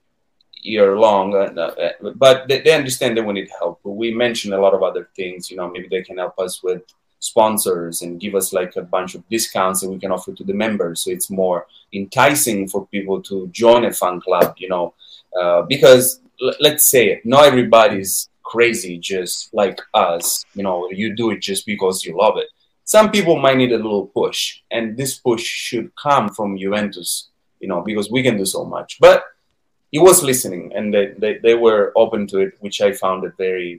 year long, uh, uh, but they, they understand that we need help. We mentioned a lot of other things. You know, maybe they can help us with sponsors and give us like a bunch of discounts that we can offer to the members so it's more enticing for people to join a fan club you know uh, because l- let's say it, not everybody's crazy just like us you know you do it just because you love it some people might need a little push and this push should come from juventus you know because we can do so much but he was listening and they, they, they were open to it which i found it very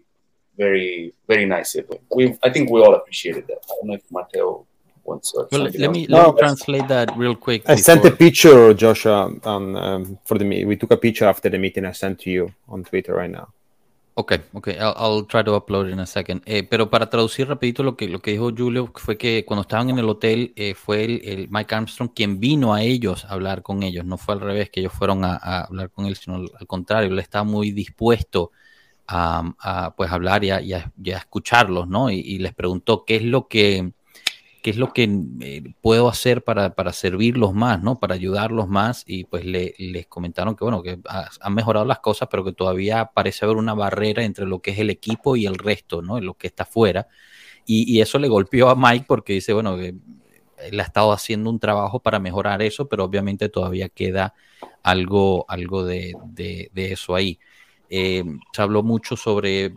very very nice. We I think we all appreciated that. I don't know if Matteo wants to. Well, let me let me translate that real quick. I sent a picture, Joshua, on um, for the meeting. We took a picture after the meeting. I sent to you on Twitter right now. Ok, ok, I'll, I'll, try to upload in a second. Eh, pero para traducir rapidito lo que, lo que dijo Julio fue que cuando estaban en el hotel eh, fue el, Mike Armstrong quien vino a ellos a hablar con ellos. No fue al revés que ellos fueron a, a hablar con él, sino al contrario, él estaba muy dispuesto a, pues hablar y a, escucharlos, ¿no? Y, les preguntó qué es lo que, qué es lo que eh, puedo hacer para, para, servirlos más, ¿no? Para ayudarlos más y pues le, les comentaron que, bueno, que han mejorado las cosas, pero que todavía parece haber una barrera entre lo que es el equipo y el resto, ¿no? Lo que está afuera. Y, eso le golpeó a Mike porque dice, bueno, él ha estado haciendo un trabajo para mejorar eso, pero obviamente todavía queda algo, algo de, de eso ahí. Eh, se habló mucho sobre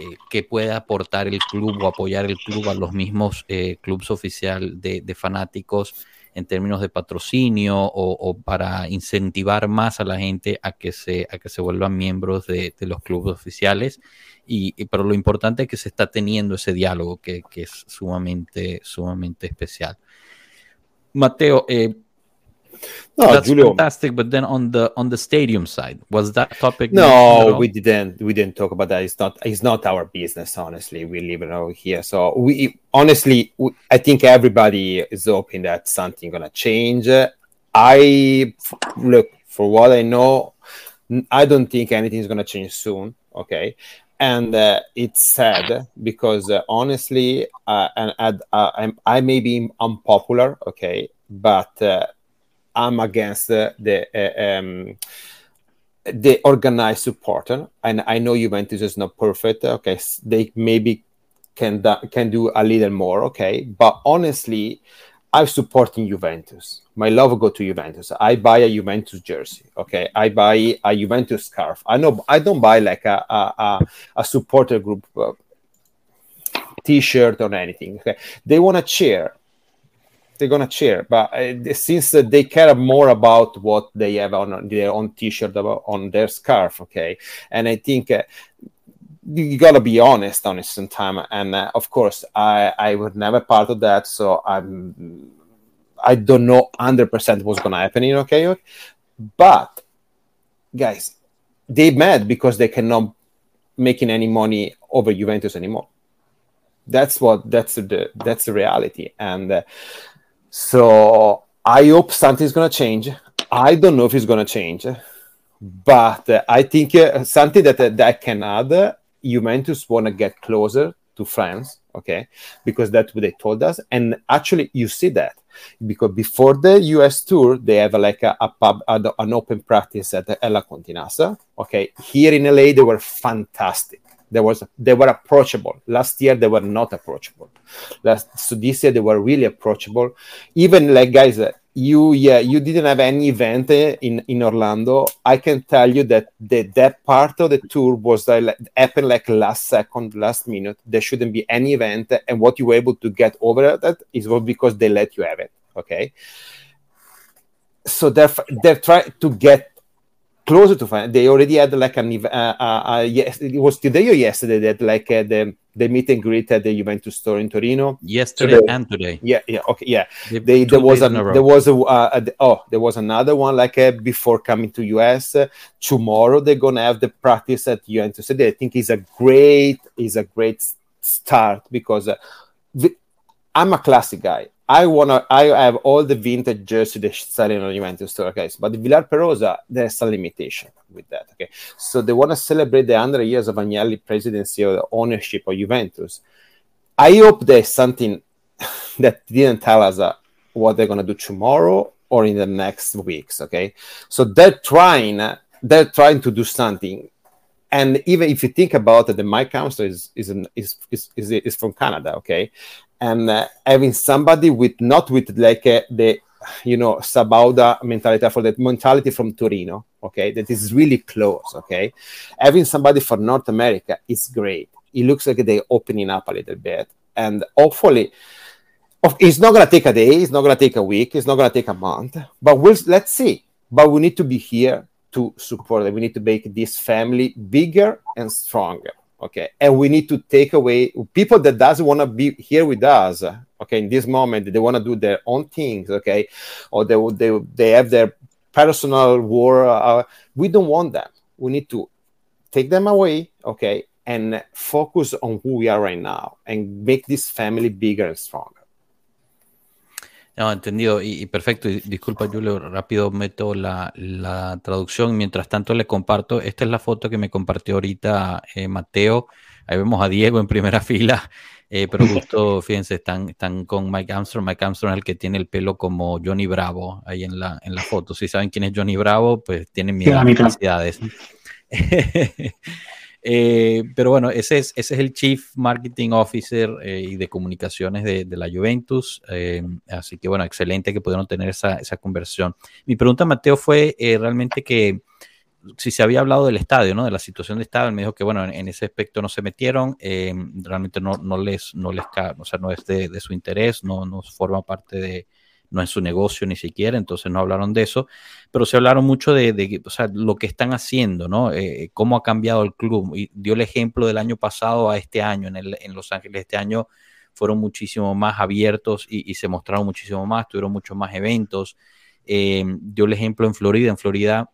eh, qué puede aportar el club o apoyar el club a los mismos eh, clubes oficial de, fanáticos en términos de patrocinio o, para incentivar más a la gente a que se, a que se vuelvan miembros de, los clubes oficiales. Y, pero lo importante es que se está teniendo ese diálogo que, que es sumamente, sumamente especial. Mateo, eh, no, that's fantastic. But then on the on the stadium side, was that topic? No, we didn't. We didn't talk about that. It's not. It's not our business. Honestly, we live it over here. So we honestly, we, I think everybody is hoping that something gonna change. I look for what I know. I don't think anything's gonna change soon. Okay, and uh, it's sad because uh, honestly, uh, and uh, I may be unpopular. Okay, but uh, I'm against the, the uh, um, the organized supporter, and I know Juventus is not perfect. Okay, they maybe can da- can do a little more. Okay, but honestly, I'm supporting Juventus. My love go to Juventus. I buy a Juventus jersey. Okay, I buy a Juventus scarf. I know I don't buy like a a, a, supporter group. Uh, t-shirt or anything okay they want to cheer they're gonna cheer. But uh, since uh, they care more about what they have on their own T-shirt, on their scarf, okay, and I think. Uh, you gotta be honest on it sometime and uh, of course i i was never part of that so i'm i don't know 100% what's gonna happen in okay but guys they mad because they cannot making any money over juventus anymore that's what that's the that's the reality and uh, so I hope something's going to change. I don't know if it's going to change, but uh, I think uh, something that uh, that can add. Juventus want to get closer to France, okay, because that's what they told us. And actually, you see that because before the US tour, they have like a, a pub, an open practice at the Ella Continasa. Okay, here in LA, they were fantastic. There was they were approachable. Last year they were not approachable. Last, so this year they were really approachable. Even like guys, uh, you yeah you didn't have any event uh, in in Orlando. I can tell you that the, that part of the tour was like, happened like last second, last minute. There shouldn't be any event, and what you were able to get over that is well because they let you have it. Okay. So they're they're trying to get closer to find. They already had like an uh, uh, uh, yes, it was today or yesterday that like uh, the the meet and greet at the Juventus store in Torino. Yesterday today. and today. Yeah, yeah, okay, yeah. They, there was a, there was a, uh, a, oh there was another one like uh, before coming to US. tomorrow they're gonna have the practice at Juventus. Today. I think is a great is a great start because I'm a classic guy. I wanna I have all the vintage jersey they're selling on Juventus store, guys. But Villar Perosa, there's a limitation with that. Okay. So they want to celebrate the 100 years of Agnelli presidency or the ownership of Juventus. I hope there's something that didn't tell us uh, what they're gonna do tomorrow or in the next weeks. Okay. So they're trying they're trying to do something and even if you think about it, the my counselor is is, an, is, is, is, is from Canada, okay, and uh, having somebody with not with like uh, the you know Sabauda mentality for that mentality from Torino, okay, that is really close, okay, having somebody for North America is great. It looks like they're opening up a little bit, and hopefully. It's not gonna take a day. It's not gonna take a week. It's not gonna take a month. But we'll let's see. But we need to be here to support it. We need to make this family bigger and stronger. Okay, and we need to take away people that doesn't want to be here with us. Okay, in this moment, they want to do their own things. Okay, or they they they have their personal war. Uh, we don't want them. We need to take them away. Okay, and focus on who we are right now and make this family bigger and stronger. No, entendido. Y, perfecto. disculpa, Julio, rápido meto la, traducción. Mientras tanto, le comparto. Esta es la foto que me compartió ahorita eh, Mateo. Ahí vemos a Diego en primera fila. Eh, pero justo, fíjense, están, están con Mike Armstrong. Mike Armstrong es el que tiene el pelo como Johnny Bravo ahí en la, en la foto. Si saben quién es Johnny Bravo, pues tienen a las Eh, pero bueno, ese es, ese es el Chief Marketing Officer eh, y de comunicaciones de, la Juventus. Eh, así que bueno, excelente que pudieron tener esa, esa conversión. Mi pregunta, Mateo, fue realmente que si se había hablado del estadio, ¿no? De la situación del estadio, me dijo que bueno, en, ese aspecto no se metieron, realmente no, no les, no les, o sea, no es de, de su interés, no, no forma parte de, no es su negocio ni siquiera, entonces no hablaron de eso, pero se hablaron mucho de, lo que están haciendo, ¿no? Eh, cómo ha cambiado el club. Y dio el ejemplo del año pasado a este año, en Los Ángeles este año fueron muchísimo más abiertos y, se mostraron muchísimo más, tuvieron muchos más eventos. Eh, dio el ejemplo en Florida, en Florida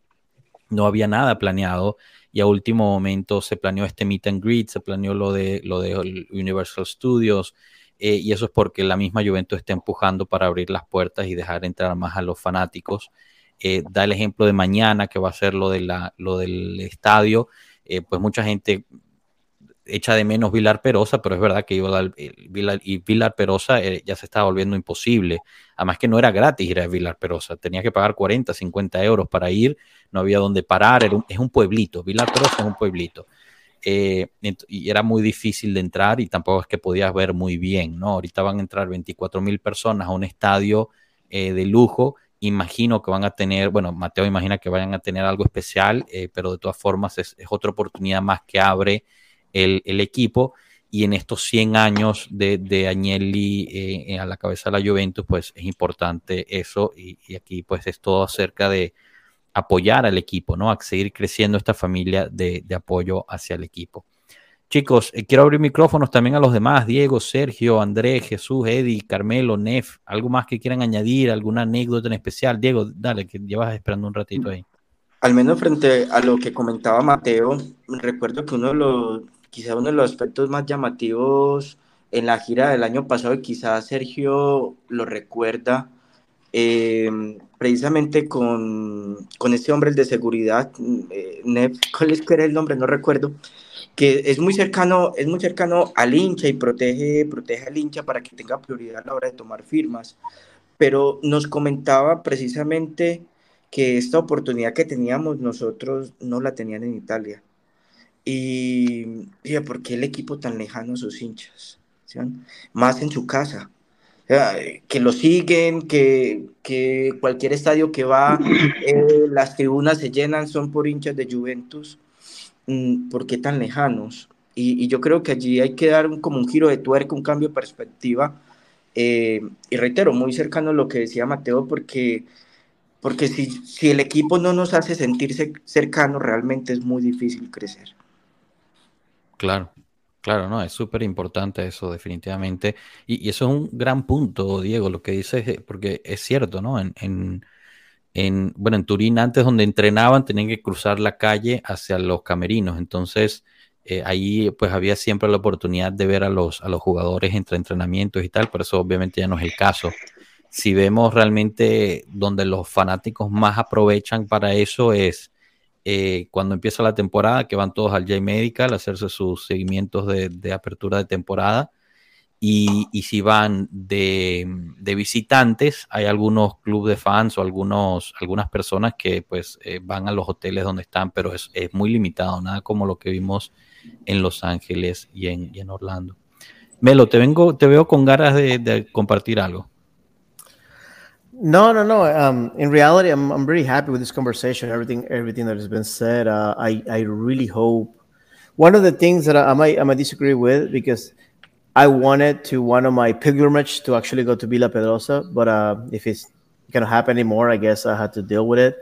no había nada planeado y a último momento se planeó este meet and greet, se planeó lo de, lo de Universal Studios, eh, y eso es porque la misma Juventus está empujando para abrir las puertas y dejar entrar más a los fanáticos. Eh, da el ejemplo de mañana, que va a ser lo, de la, del estadio, eh, pues mucha gente echa de menos Vilar Perosa, pero es verdad que Vilar, y Vilar Perosa ya se estaba volviendo imposible. Además que no era gratis ir a Vilar Perosa, tenía que pagar 40, 50 euros para ir, no había dónde parar, es un pueblito, Vilar Perosa es un pueblito. Eh, y era muy difícil de entrar y tampoco es que podías ver muy bien, ¿no? Ahorita van a entrar 24 mil personas a un estadio eh, de lujo. Imagino que van a tener, bueno, Mateo imagina que vayan a tener algo especial, eh, pero de todas formas es, otra oportunidad más que abre el, equipo. Y en estos 100 años de, de Agnelli a la cabeza de la Juventus, pues es importante eso. Y, y aquí pues es todo acerca de, apoyar al equipo, ¿no? A seguir creciendo esta familia de, apoyo hacia el equipo. Chicos, eh, quiero abrir micrófonos también a los demás, Diego, Sergio, Andrés, Jesús, Eddie, Carmelo, Nef, algo más que quieran añadir, alguna anécdota en especial. Diego, dale, que llevas esperando un ratito ahí. Al menos frente a lo que comentaba Mateo, recuerdo que uno de los, quizá uno de los aspectos más llamativos en la gira del año pasado, y quizás Sergio lo recuerda, eh, precisamente con, con, este hombre el de seguridad, eh, ¿cuál es que era el nombre? No recuerdo, que es muy cercano, es muy cercano al hincha y protege, protege al hincha para que tenga prioridad a la hora de tomar firmas. Pero nos comentaba precisamente que esta oportunidad que teníamos nosotros no la tenían en Italia. Y, y ¿por qué el equipo tan lejano a sus hinchas? Más en su casa que lo siguen, que, que, cualquier estadio que va, eh, las tribunas se llenan, son por hinchas de Juventus. Mm, ¿Por qué tan lejanos? Y, yo creo que allí hay que dar un, como un giro de tuerca, un cambio de perspectiva. Eh, y reitero, muy cercano a lo que decía Mateo, porque, porque si, si el equipo no nos hace sentirse cercanos, realmente es muy difícil crecer. Claro, Claro, no, es súper importante eso, definitivamente. Y, eso es un gran punto, Diego, lo que dices, eh, porque es cierto, ¿no? En, en, bueno, en Turín antes donde entrenaban tenían que cruzar la calle hacia los camerinos. Entonces, eh, ahí pues había siempre la oportunidad de ver a los, a los jugadores entre entrenamientos y tal, pero eso obviamente ya no es el caso. Si vemos realmente donde los fanáticos más aprovechan para eso es eh, cuando empieza la temporada, que van todos al J-Medical a hacerse sus seguimientos de, de apertura de temporada y, y si van de, de, visitantes, hay algunos clubes de fans o algunos, algunas personas que pues eh, van a los hoteles donde están, pero es, es, muy limitado, nada como lo que vimos en Los Ángeles y en, y en Orlando. Melo, te, vengo, te veo con ganas de, de compartir algo. No, no, no. Um, in reality, I'm, I'm really happy with this conversation. Everything, everything that has been said. Uh, I, I really hope. One of the things that I, I might, I might disagree with because I wanted to one of my pilgrimage to actually go to Villa Pedrosa, but uh, if it's gonna happen anymore, I guess I had to deal with it.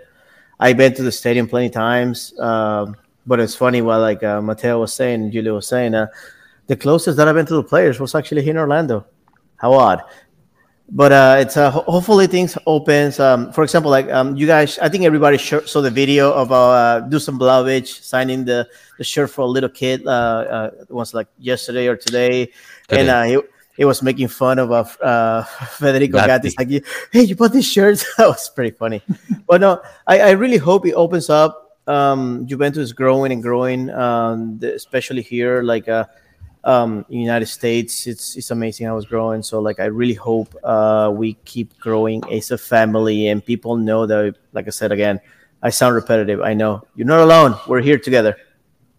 I've been to the stadium plenty times, uh, but it's funny. While like uh, Mateo was saying, Julio was saying, uh, the closest that I've been to the players was actually here in Orlando. How odd! But uh, it's uh, hopefully things opens. Um, for example, like um, you guys, I think everybody saw the video of uh, Dusan Blavic signing the, the shirt for a little kid. Uh, uh, it was like yesterday or today and uh, he, he was making fun of uh, uh Federico Gatti. Like, hey, you bought this shirt? that was pretty funny. but no, I, I really hope it opens up. Um, Juventus is growing and growing, um, especially here, like uh, um, United States. It's it's amazing how it's growing. So like, I really hope uh, we keep growing as a family, and people know that. Like I said again, I sound repetitive. I know you're not alone. We're here together.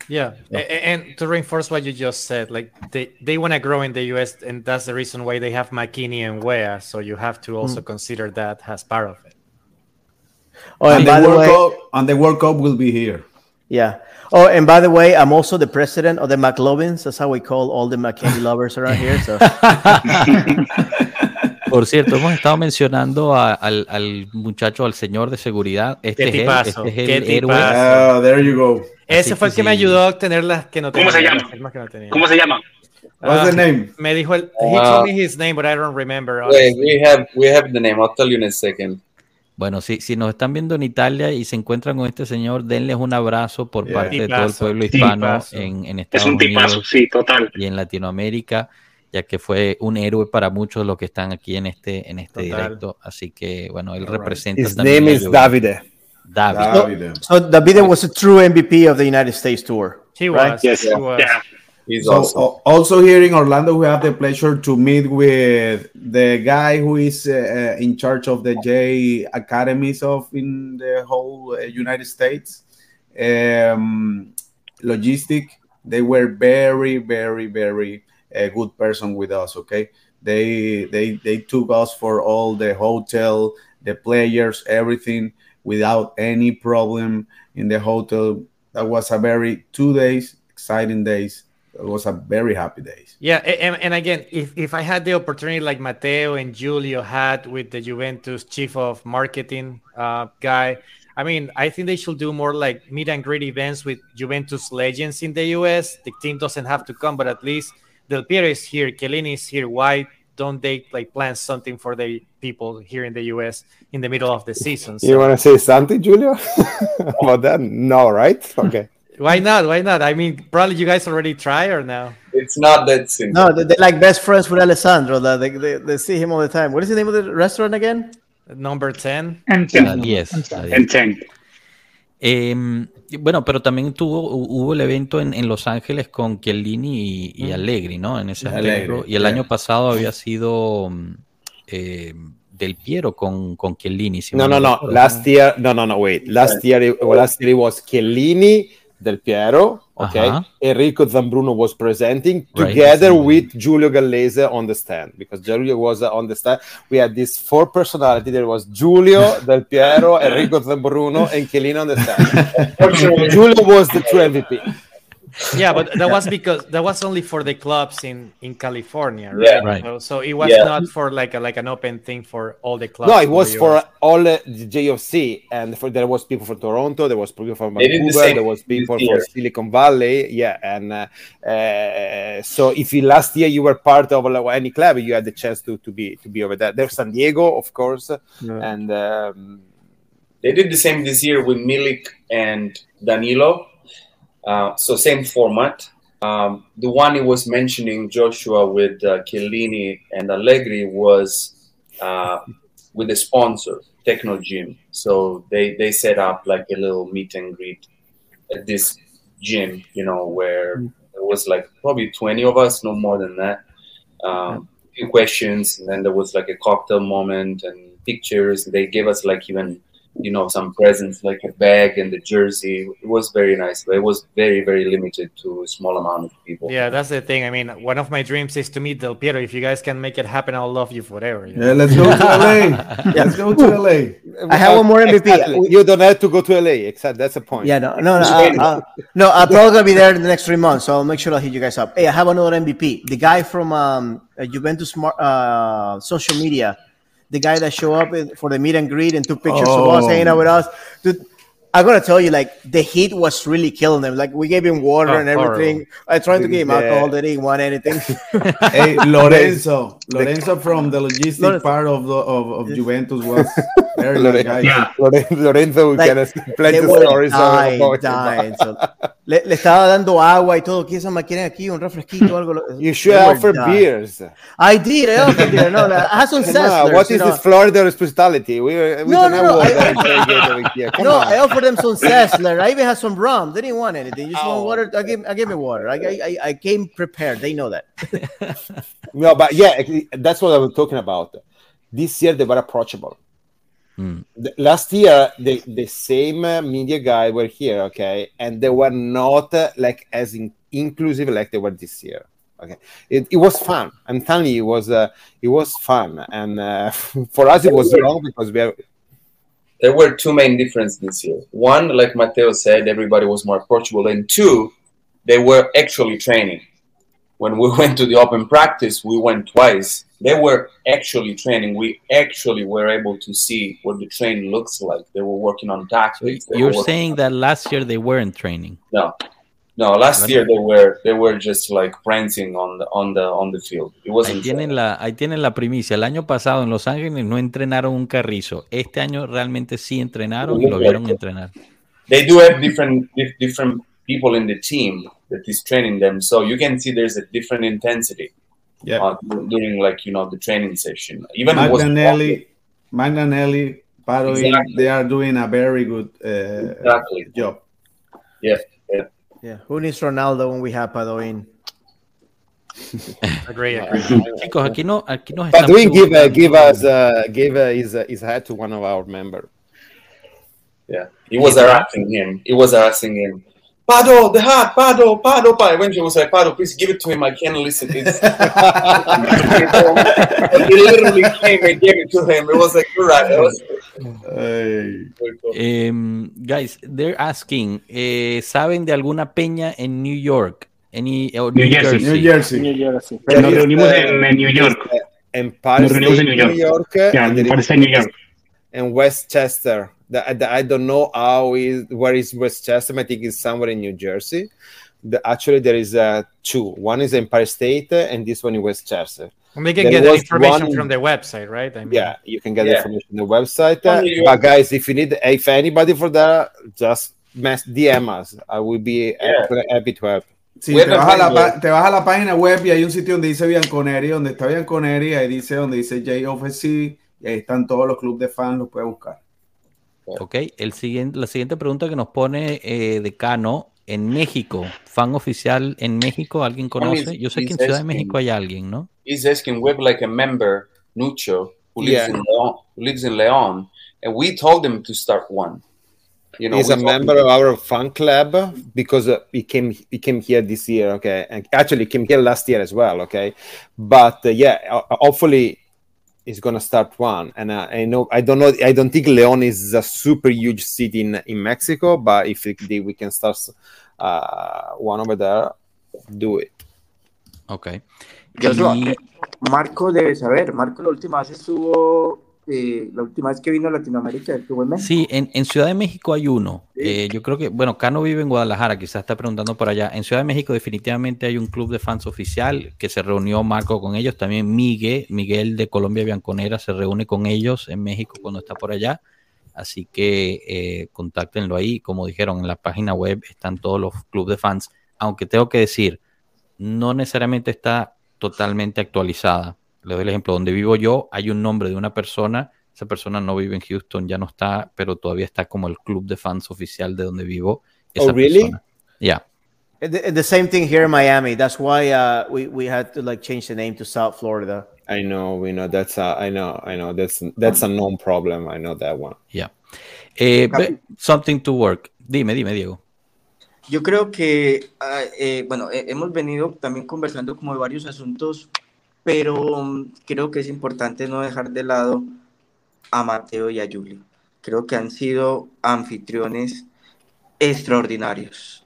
Yeah. yeah. And to reinforce what you just said, like they, they want to grow in the US, and that's the reason why they have McKinney and Wea. So you have to also mm. consider that as part of it. Oh, and, and the World way, Cup, and the World Cup will be here. Yeah. Oh, and by the way, I'm also the president of the McLovins. That's how we call all the McKinney lovers around here. So. Por cierto, hemos estado mencionando a, al, al, muchacho, al señor de seguridad. Este, es, él, este es el héroe. Uh, there you go. Ese Así fue el que, sí. me ayudó a obtener las que no tenía. ¿Cómo se llama? No ¿Cómo se llama? What's uh, the name? Me dijo el. He told me his name, but I don't remember. Wait, we have we have the name. I'll tell you in a second. Bueno, si, si nos están viendo en Italia y se encuentran con este señor, denles un abrazo por yeah. parte tipazo, de todo el pueblo hispano en, en, Estados es un tipazo, Unidos sí, total. y en Latinoamérica, ya que fue un héroe para muchos de los que están aquí en este, en este directo. Así que, bueno, él All representa right. His name is Davide. Davide. So, so Davide was a true MVP of the United States tour. He right? was. Yes. He was. Yeah. He's so, awesome. also here in Orlando, we have the pleasure to meet with the guy who is uh, in charge of the J academies of in the whole uh, United States. Um, logistic, they were very, very, very a good person with us. Okay, they they they took us for all the hotel, the players, everything without any problem in the hotel. That was a very two days exciting days it was a very happy days. Yeah, and, and again, if, if I had the opportunity like Matteo and Julio had with the Juventus chief of marketing uh, guy, I mean, I think they should do more like meet and greet events with Juventus legends in the US. The team doesn't have to come, but at least Del Piero is here, Chiellini is here. Why don't they like plan something for the people here in the US in the middle of the season? So. You want to say something, Julio, about that? No, right? Okay. Why not? Why not? I mean, probably you guys already try or now? It's not that simple. No, they're, they're like best friends with Alessandro. They, they, they see him all the time. What is the name of the restaurant again? Number 10. And 10. Uh, yes. And 10. Eh, bueno, pero también tuvo, hubo el evento en, en Los Ángeles con Chiellini y, y, Allegri, ¿no? En ese aspecto. Y el yeah. año pasado había sido eh, Del Piero con, con Chiellini. Si no, no, no. Last year, no, no, no, wait. Last year, last year it was Chiellini, Del Piero, okay. Uh-huh. Enrico Zambruno was presenting right. together with Giulio Gallese on the stand because Giulio was uh, on the stand. We had this four personality. There was Giulio, Del Piero, Enrico Zambruno, and Chiellini on the stand. Giulio was the true MVP yeah, but that was because that was only for the clubs in in California, right? Yeah, right. So, so it was yeah. not for like a, like an open thing for all the clubs. No, it was for all the JFC, and for there was people from Toronto, there was people from Vancouver, the there was people from Silicon Valley, yeah, and uh, uh, so if you, last year you were part of like, any club, you had the chance to to be to be over there. There's San Diego, of course, yeah. and. Um, they did the same this year with Milik and Danilo uh, so same format. Um, the one he was mentioning, Joshua, with uh, Chiellini and Allegri, was uh, with the sponsor, Techno Gym. So they, they set up like a little meet and greet at this gym, you know, where there was like probably 20 of us, no more than that. Um, few questions, and then there was like a cocktail moment and pictures. They gave us like even you know some presents like a bag and the jersey. It was very nice but it was very very limited to a small amount of people. Yeah that's the thing. I mean one of my dreams is to meet del piero. If you guys can make it happen i'll love you forever. You know? yeah let's go to la yeah. let's go to la i have one more mvp. Exactly. you don't have to go to la except that's the point. Yeah no no no, uh, uh, no i'm probably gonna be there in the next three months so i'll make sure i'll hit you guys up. Hey i have another mvp the guy from um, juventus smart uh, social media the guy that show up for the meet and greet and took pictures oh. of us oh. hanging out with us. Dude, I'm gonna tell you, like the heat was really killing them. Like we gave him water oh, and everything. Horrible. I tried to give him yeah. alcohol. They didn't want anything. hey, Lorenzo, Lorenzo from the logistic Lorenzo. part of the of, of Juventus was very nice guy. Yeah. Lorenzo, we like, can plenty of stories dying, about dying. So, le, le, estaba dando agua y todo. ¿Qué más quieren aquí? Un refresquito, algo. You should offer dying. beers. I did. I offered beer. No, no, I had some no, What is this Florida hospitality? We, we no, no, no. I, no, I offered them some Sessler. I even had some rum. They didn't want anything. Just oh. want water. I gave, I gave me water. I, I, I came prepared. They know that. no, but yeah, that's what I was talking about. This year they were approachable. Mm. The, last year, the, the same uh, media guy were here, okay, and they were not uh, like as in, inclusive like they were this year. Okay, it, it was fun. I'm telling you, it was uh, it was fun, and uh, for us it was wrong because we have there were two main differences this year. One, like Matteo said, everybody was more approachable, and two, they were actually training. When we went to the open practice, we went twice. They were actually training. We actually were able to see what the train looks like. They were working on tactics. You're saying that last year they weren't training. No, no, last year they were they were just like prancing on the on the on the field. It wasn't ahí tienen la ahí tienen la primicia. El año pasado en Los Ángeles no entrenaron un carrizo. Este año realmente sí entrenaron y lo vieron entrenar. They do have different different people in the team that is training them, so you can see there's a different intensity. Yeah. Uh, during like you know the training session. Even Magnanelli, Magnanelli, Padoin, exactly. they are doing a very good uh, exactly. job. Yeah. Yeah. Yeah. Who needs Ronaldo when we have Padoin? agree, agree. Chicos, aquí no, aquí nos Padoin give, uh, give us uh, give uh, his, uh, his hat to one of our members. Yeah, he was harassing him. He was harassing him. Pado, the hat, Pado, Pado, Pado. Eventually, was like, Pado, please give it to him. I can't listen. It's... he literally came and gave it to him. It was like, you're right. Was... Hey. Um, guys, they're asking, eh, ¿saben de alguna peña en New York? Any, New, New, Jersey. Jersey. New Jersey. New Jersey. Nos reunimos en, en, New York. En Park Nos reunimos en New York. New York yeah, en Park New York. En Westchester. The, the, I don't know how is where is Westchester. I think it's somewhere in New Jersey. The, actually, there is uh, two. One is Empire State, and this one in Westchester. And they can there get the information one, from their website, right? I mean, yeah, you can get yeah. information on the website. Uh, but guys, if you need, if anybody for that, just mess DM us. I will be yeah. happy to help. Sí, te vas, a la, te vas, a la, página web y hay un sitio donde dice Bianconeri, donde está Bianconeri, ahí dice donde dice JOFC, y ahí están todos los clubes de fans, los puedes buscar. Ok, el siguiente, la siguiente pregunta que nos pone eh, Decano, en México, fan oficial en México, ¿alguien conoce? Yo sé que en Ciudad de México hay alguien, ¿no? He's asking, we have like a member, Nucho, who lives, in León, who lives in León, and we told him to start one. You know, he's a member of our fan club because uh, he came he came here this year okay and actually came here last year as well okay but uh, yeah hopefully is going to start one. And uh, I know I don't know I don't think Leon is a super huge city in, in Mexico, but if it, we can start uh, one over there, do it. Ok. Marco debe saber. Marco la última vez estuvo eh, la última vez que vino a Latinoamérica estuvo en México. Sí, en, en Ciudad de México hay uno. Eh, yo creo que, bueno, Cano vive en Guadalajara, quizás está preguntando por allá. En Ciudad de México definitivamente hay un club de fans oficial que se reunió Marco con ellos. También Miguel, Miguel de Colombia Bianconera se reúne con ellos en México cuando está por allá. Así que eh, contáctenlo ahí. Como dijeron, en la página web están todos los clubes de fans. Aunque tengo que decir, no necesariamente está totalmente actualizada. Le doy el ejemplo, donde vivo yo hay un nombre de una persona, esa persona no vive en Houston, ya no está, pero todavía está como el club de fans oficial de donde vivo. Esa Oh, really? persona. Yeah. The, the same thing here in Miami. That's why uh, we, we had to like change the name to South Florida. I know, we know that's a, I know, I know that's that's a known problem. I know that one. Yeah. Eh, something to work. Dime, dime, Diego. Yo creo que, ah, eh, bueno, eh, hemos venido también conversando como de varios asuntos, pero mm, creo que es importante no dejar de lado a Mateo y a Julio. Creo que han sido anfitriones extraordinarios.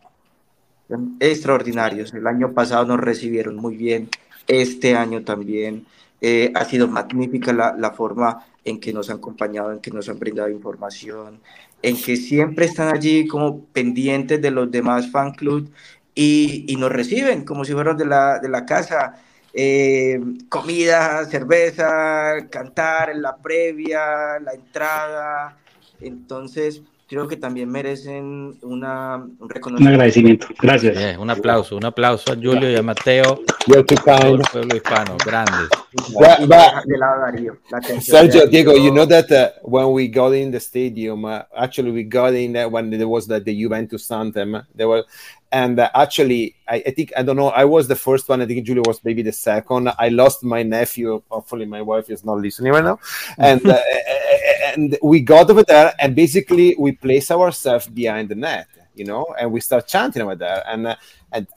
Extraordinarios. El año pasado nos recibieron muy bien, este año también. Eh, ha sido magnífica la, la forma en que nos han acompañado, en que nos han brindado información, en que siempre están allí como pendientes de los demás fan club y, y nos reciben como si fueran de la, de la casa. Eh, comida, cerveza, cantar en la previa, la entrada. Entonces, creo que también merecen una, un Un reconocimiento. agradecimiento. Gracias. Yeah, un aplauso, un aplauso a Julio y a Mateo, kind. el pueblo hispano, grandes. But, but Sergio. Diego, you know that uh, when we got in the stadium, uh, actually we got in uh, when there was the, the Juventus anthem. There were, and uh, actually, I, I think I don't know. I was the first one. I think julia was maybe the second. I lost my nephew. Hopefully, my wife is not listening right now. And uh, and we got over there, and basically we place ourselves behind the net, you know, and we start chanting over there, and uh, and.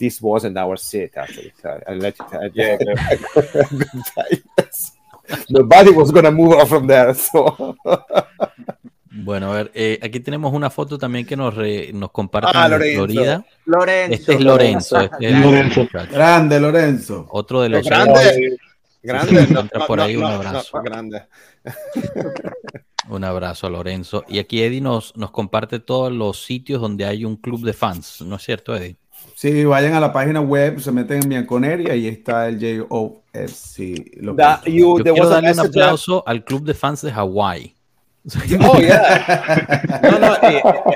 This wasn't our seat, actually. So I let you tell. Yeah, Nobody was gonna move on from there. So Bueno, a ver, eh, aquí tenemos una foto también que nos, re- nos comparten Ah, Lorenzo. Florida. Lorenzo. Este es Lorenzo. este es Lorenzo. muchacho. Grande, Lorenzo. Otro de los grande, grande, no, no, por ahí, no, un abrazo. no, grande. Un abrazo a Lorenzo. Y aquí Eddie nos, nos comparte todos los sitios donde hay un club de fans, ¿no es cierto, Eddie? Sí, vayan a la página web, se meten en Bianconeri y ahí está el JOFC. Yo quiero darle un aplauso al club de fans de Hawái. Oh yeah, no, no. eh, eh,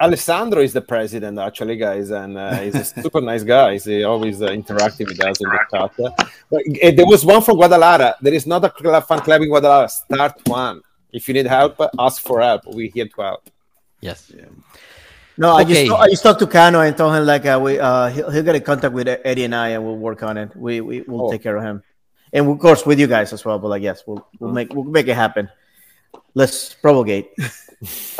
Alessandro is the president, actually, guys, and uh, he's a super nice guy. He's uh, always uh, interacting with us in the chat. But uh, there was one from Guadalajara. There is not a club, fan club in Guadalajara. Start one. If you need help, ask for help. We're here to help. Yes. No, I just Okay. I just talked to Cano and told him like uh, we uh he'll, he'll get in contact with Eddie and I and we'll work on it. We we will Oh. take care of him, and of course with you guys as well. But like yes, we'll we'll make we'll make it happen. Let's promulgate.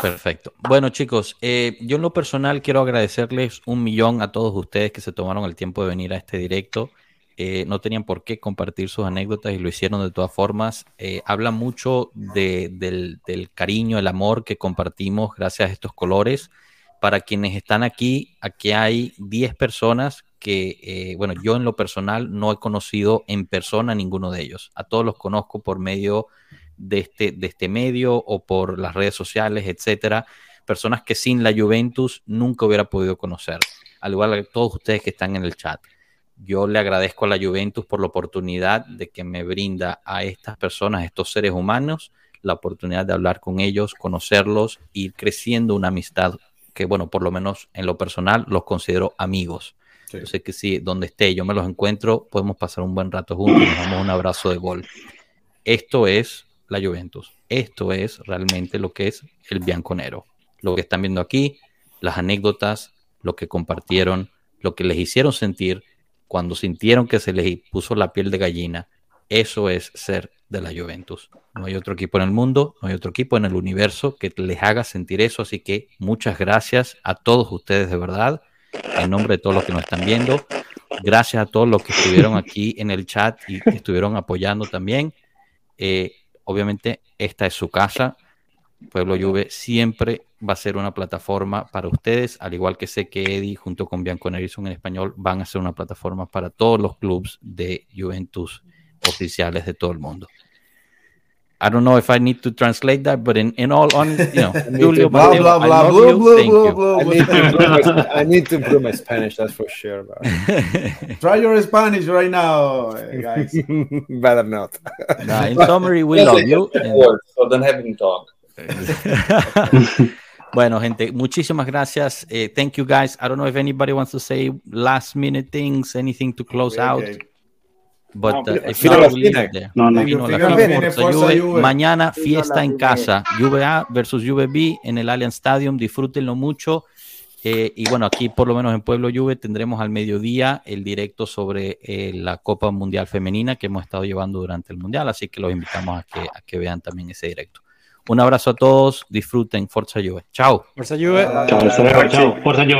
Perfecto. Bueno, chicos, eh, yo en lo personal quiero agradecerles un millón a todos ustedes que se tomaron el tiempo de venir a este directo. Eh, no tenían por qué compartir sus anécdotas y lo hicieron de todas formas. Eh, habla mucho de- del, cariño, el amor que compartimos gracias a estos colores. Para quienes están aquí, aquí hay 10 personas que, bueno, yo en lo personal no he conocido en persona a ninguno de ellos. A todos los conozco por medio de este, de este medio o por las redes sociales, etcétera. Personas que sin la Juventus nunca hubiera podido conocer, al igual que todos ustedes que están en el chat. Yo le agradezco a la Juventus por la oportunidad de que me brinda a estas personas, estos seres humanos, la oportunidad de hablar con ellos, conocerlos, ir creciendo una amistad que, bueno, por lo menos en lo personal los considero amigos. Yo sé que si donde esté yo me los encuentro, podemos pasar un buen rato juntos y nos damos un abrazo de gol. Esto es la Juventus. Esto es realmente lo que es el Bianconero. Lo que están viendo aquí, las anécdotas, lo que compartieron, lo que les hicieron sentir cuando sintieron que se les puso la piel de gallina. Eso es ser de la Juventus. No hay otro equipo en el mundo, no hay otro equipo en el universo que les haga sentir eso. Así que muchas gracias a todos ustedes de verdad, en nombre de todos los que nos están viendo. Gracias a todos los que estuvieron aquí en el chat y estuvieron apoyando también. Eh, obviamente, esta es su casa. Pueblo Juve siempre va a ser una plataforma para ustedes, al igual que sé que Eddie junto con Bianco Nerison en español van a ser una plataforma para todos los clubes de Juventus oficiales de todo el mundo. I don't know if I need to translate that, but in, in all on, you know, Julio, Blah, Mateo, blah, I blah, blah, you. blah, Thank blah, you. blah, I need to improve my, I need to improve my Spanish, that's for sure. But Try your Spanish right now, eh, guys. better not. Nah, in summary, we Yes, love you. get the and- word, so don't have him talk. Bueno, gente, muchísimas gracias. Eh, thank you, guys. I don't know if anybody wants to say last minute things, anything to close out. But uh, if leave it there. No, no. Fino la Fino Juve. Juve. Mañana Fino fiesta en Juve. casa. VA versus VB en el Allianz Stadium. Disfrútenlo mucho. Eh, y bueno, aquí por lo menos en Pueblo Juve tendremos al mediodía el directo sobre eh, la Copa Mundial Femenina que hemos estado llevando durante el Mundial. Así que los invitamos a que, a que vean también ese directo. Un abrazo a todos. Disfruten Forza Juve. Chao. Forza Juve. Chao, chao. Forza Juve.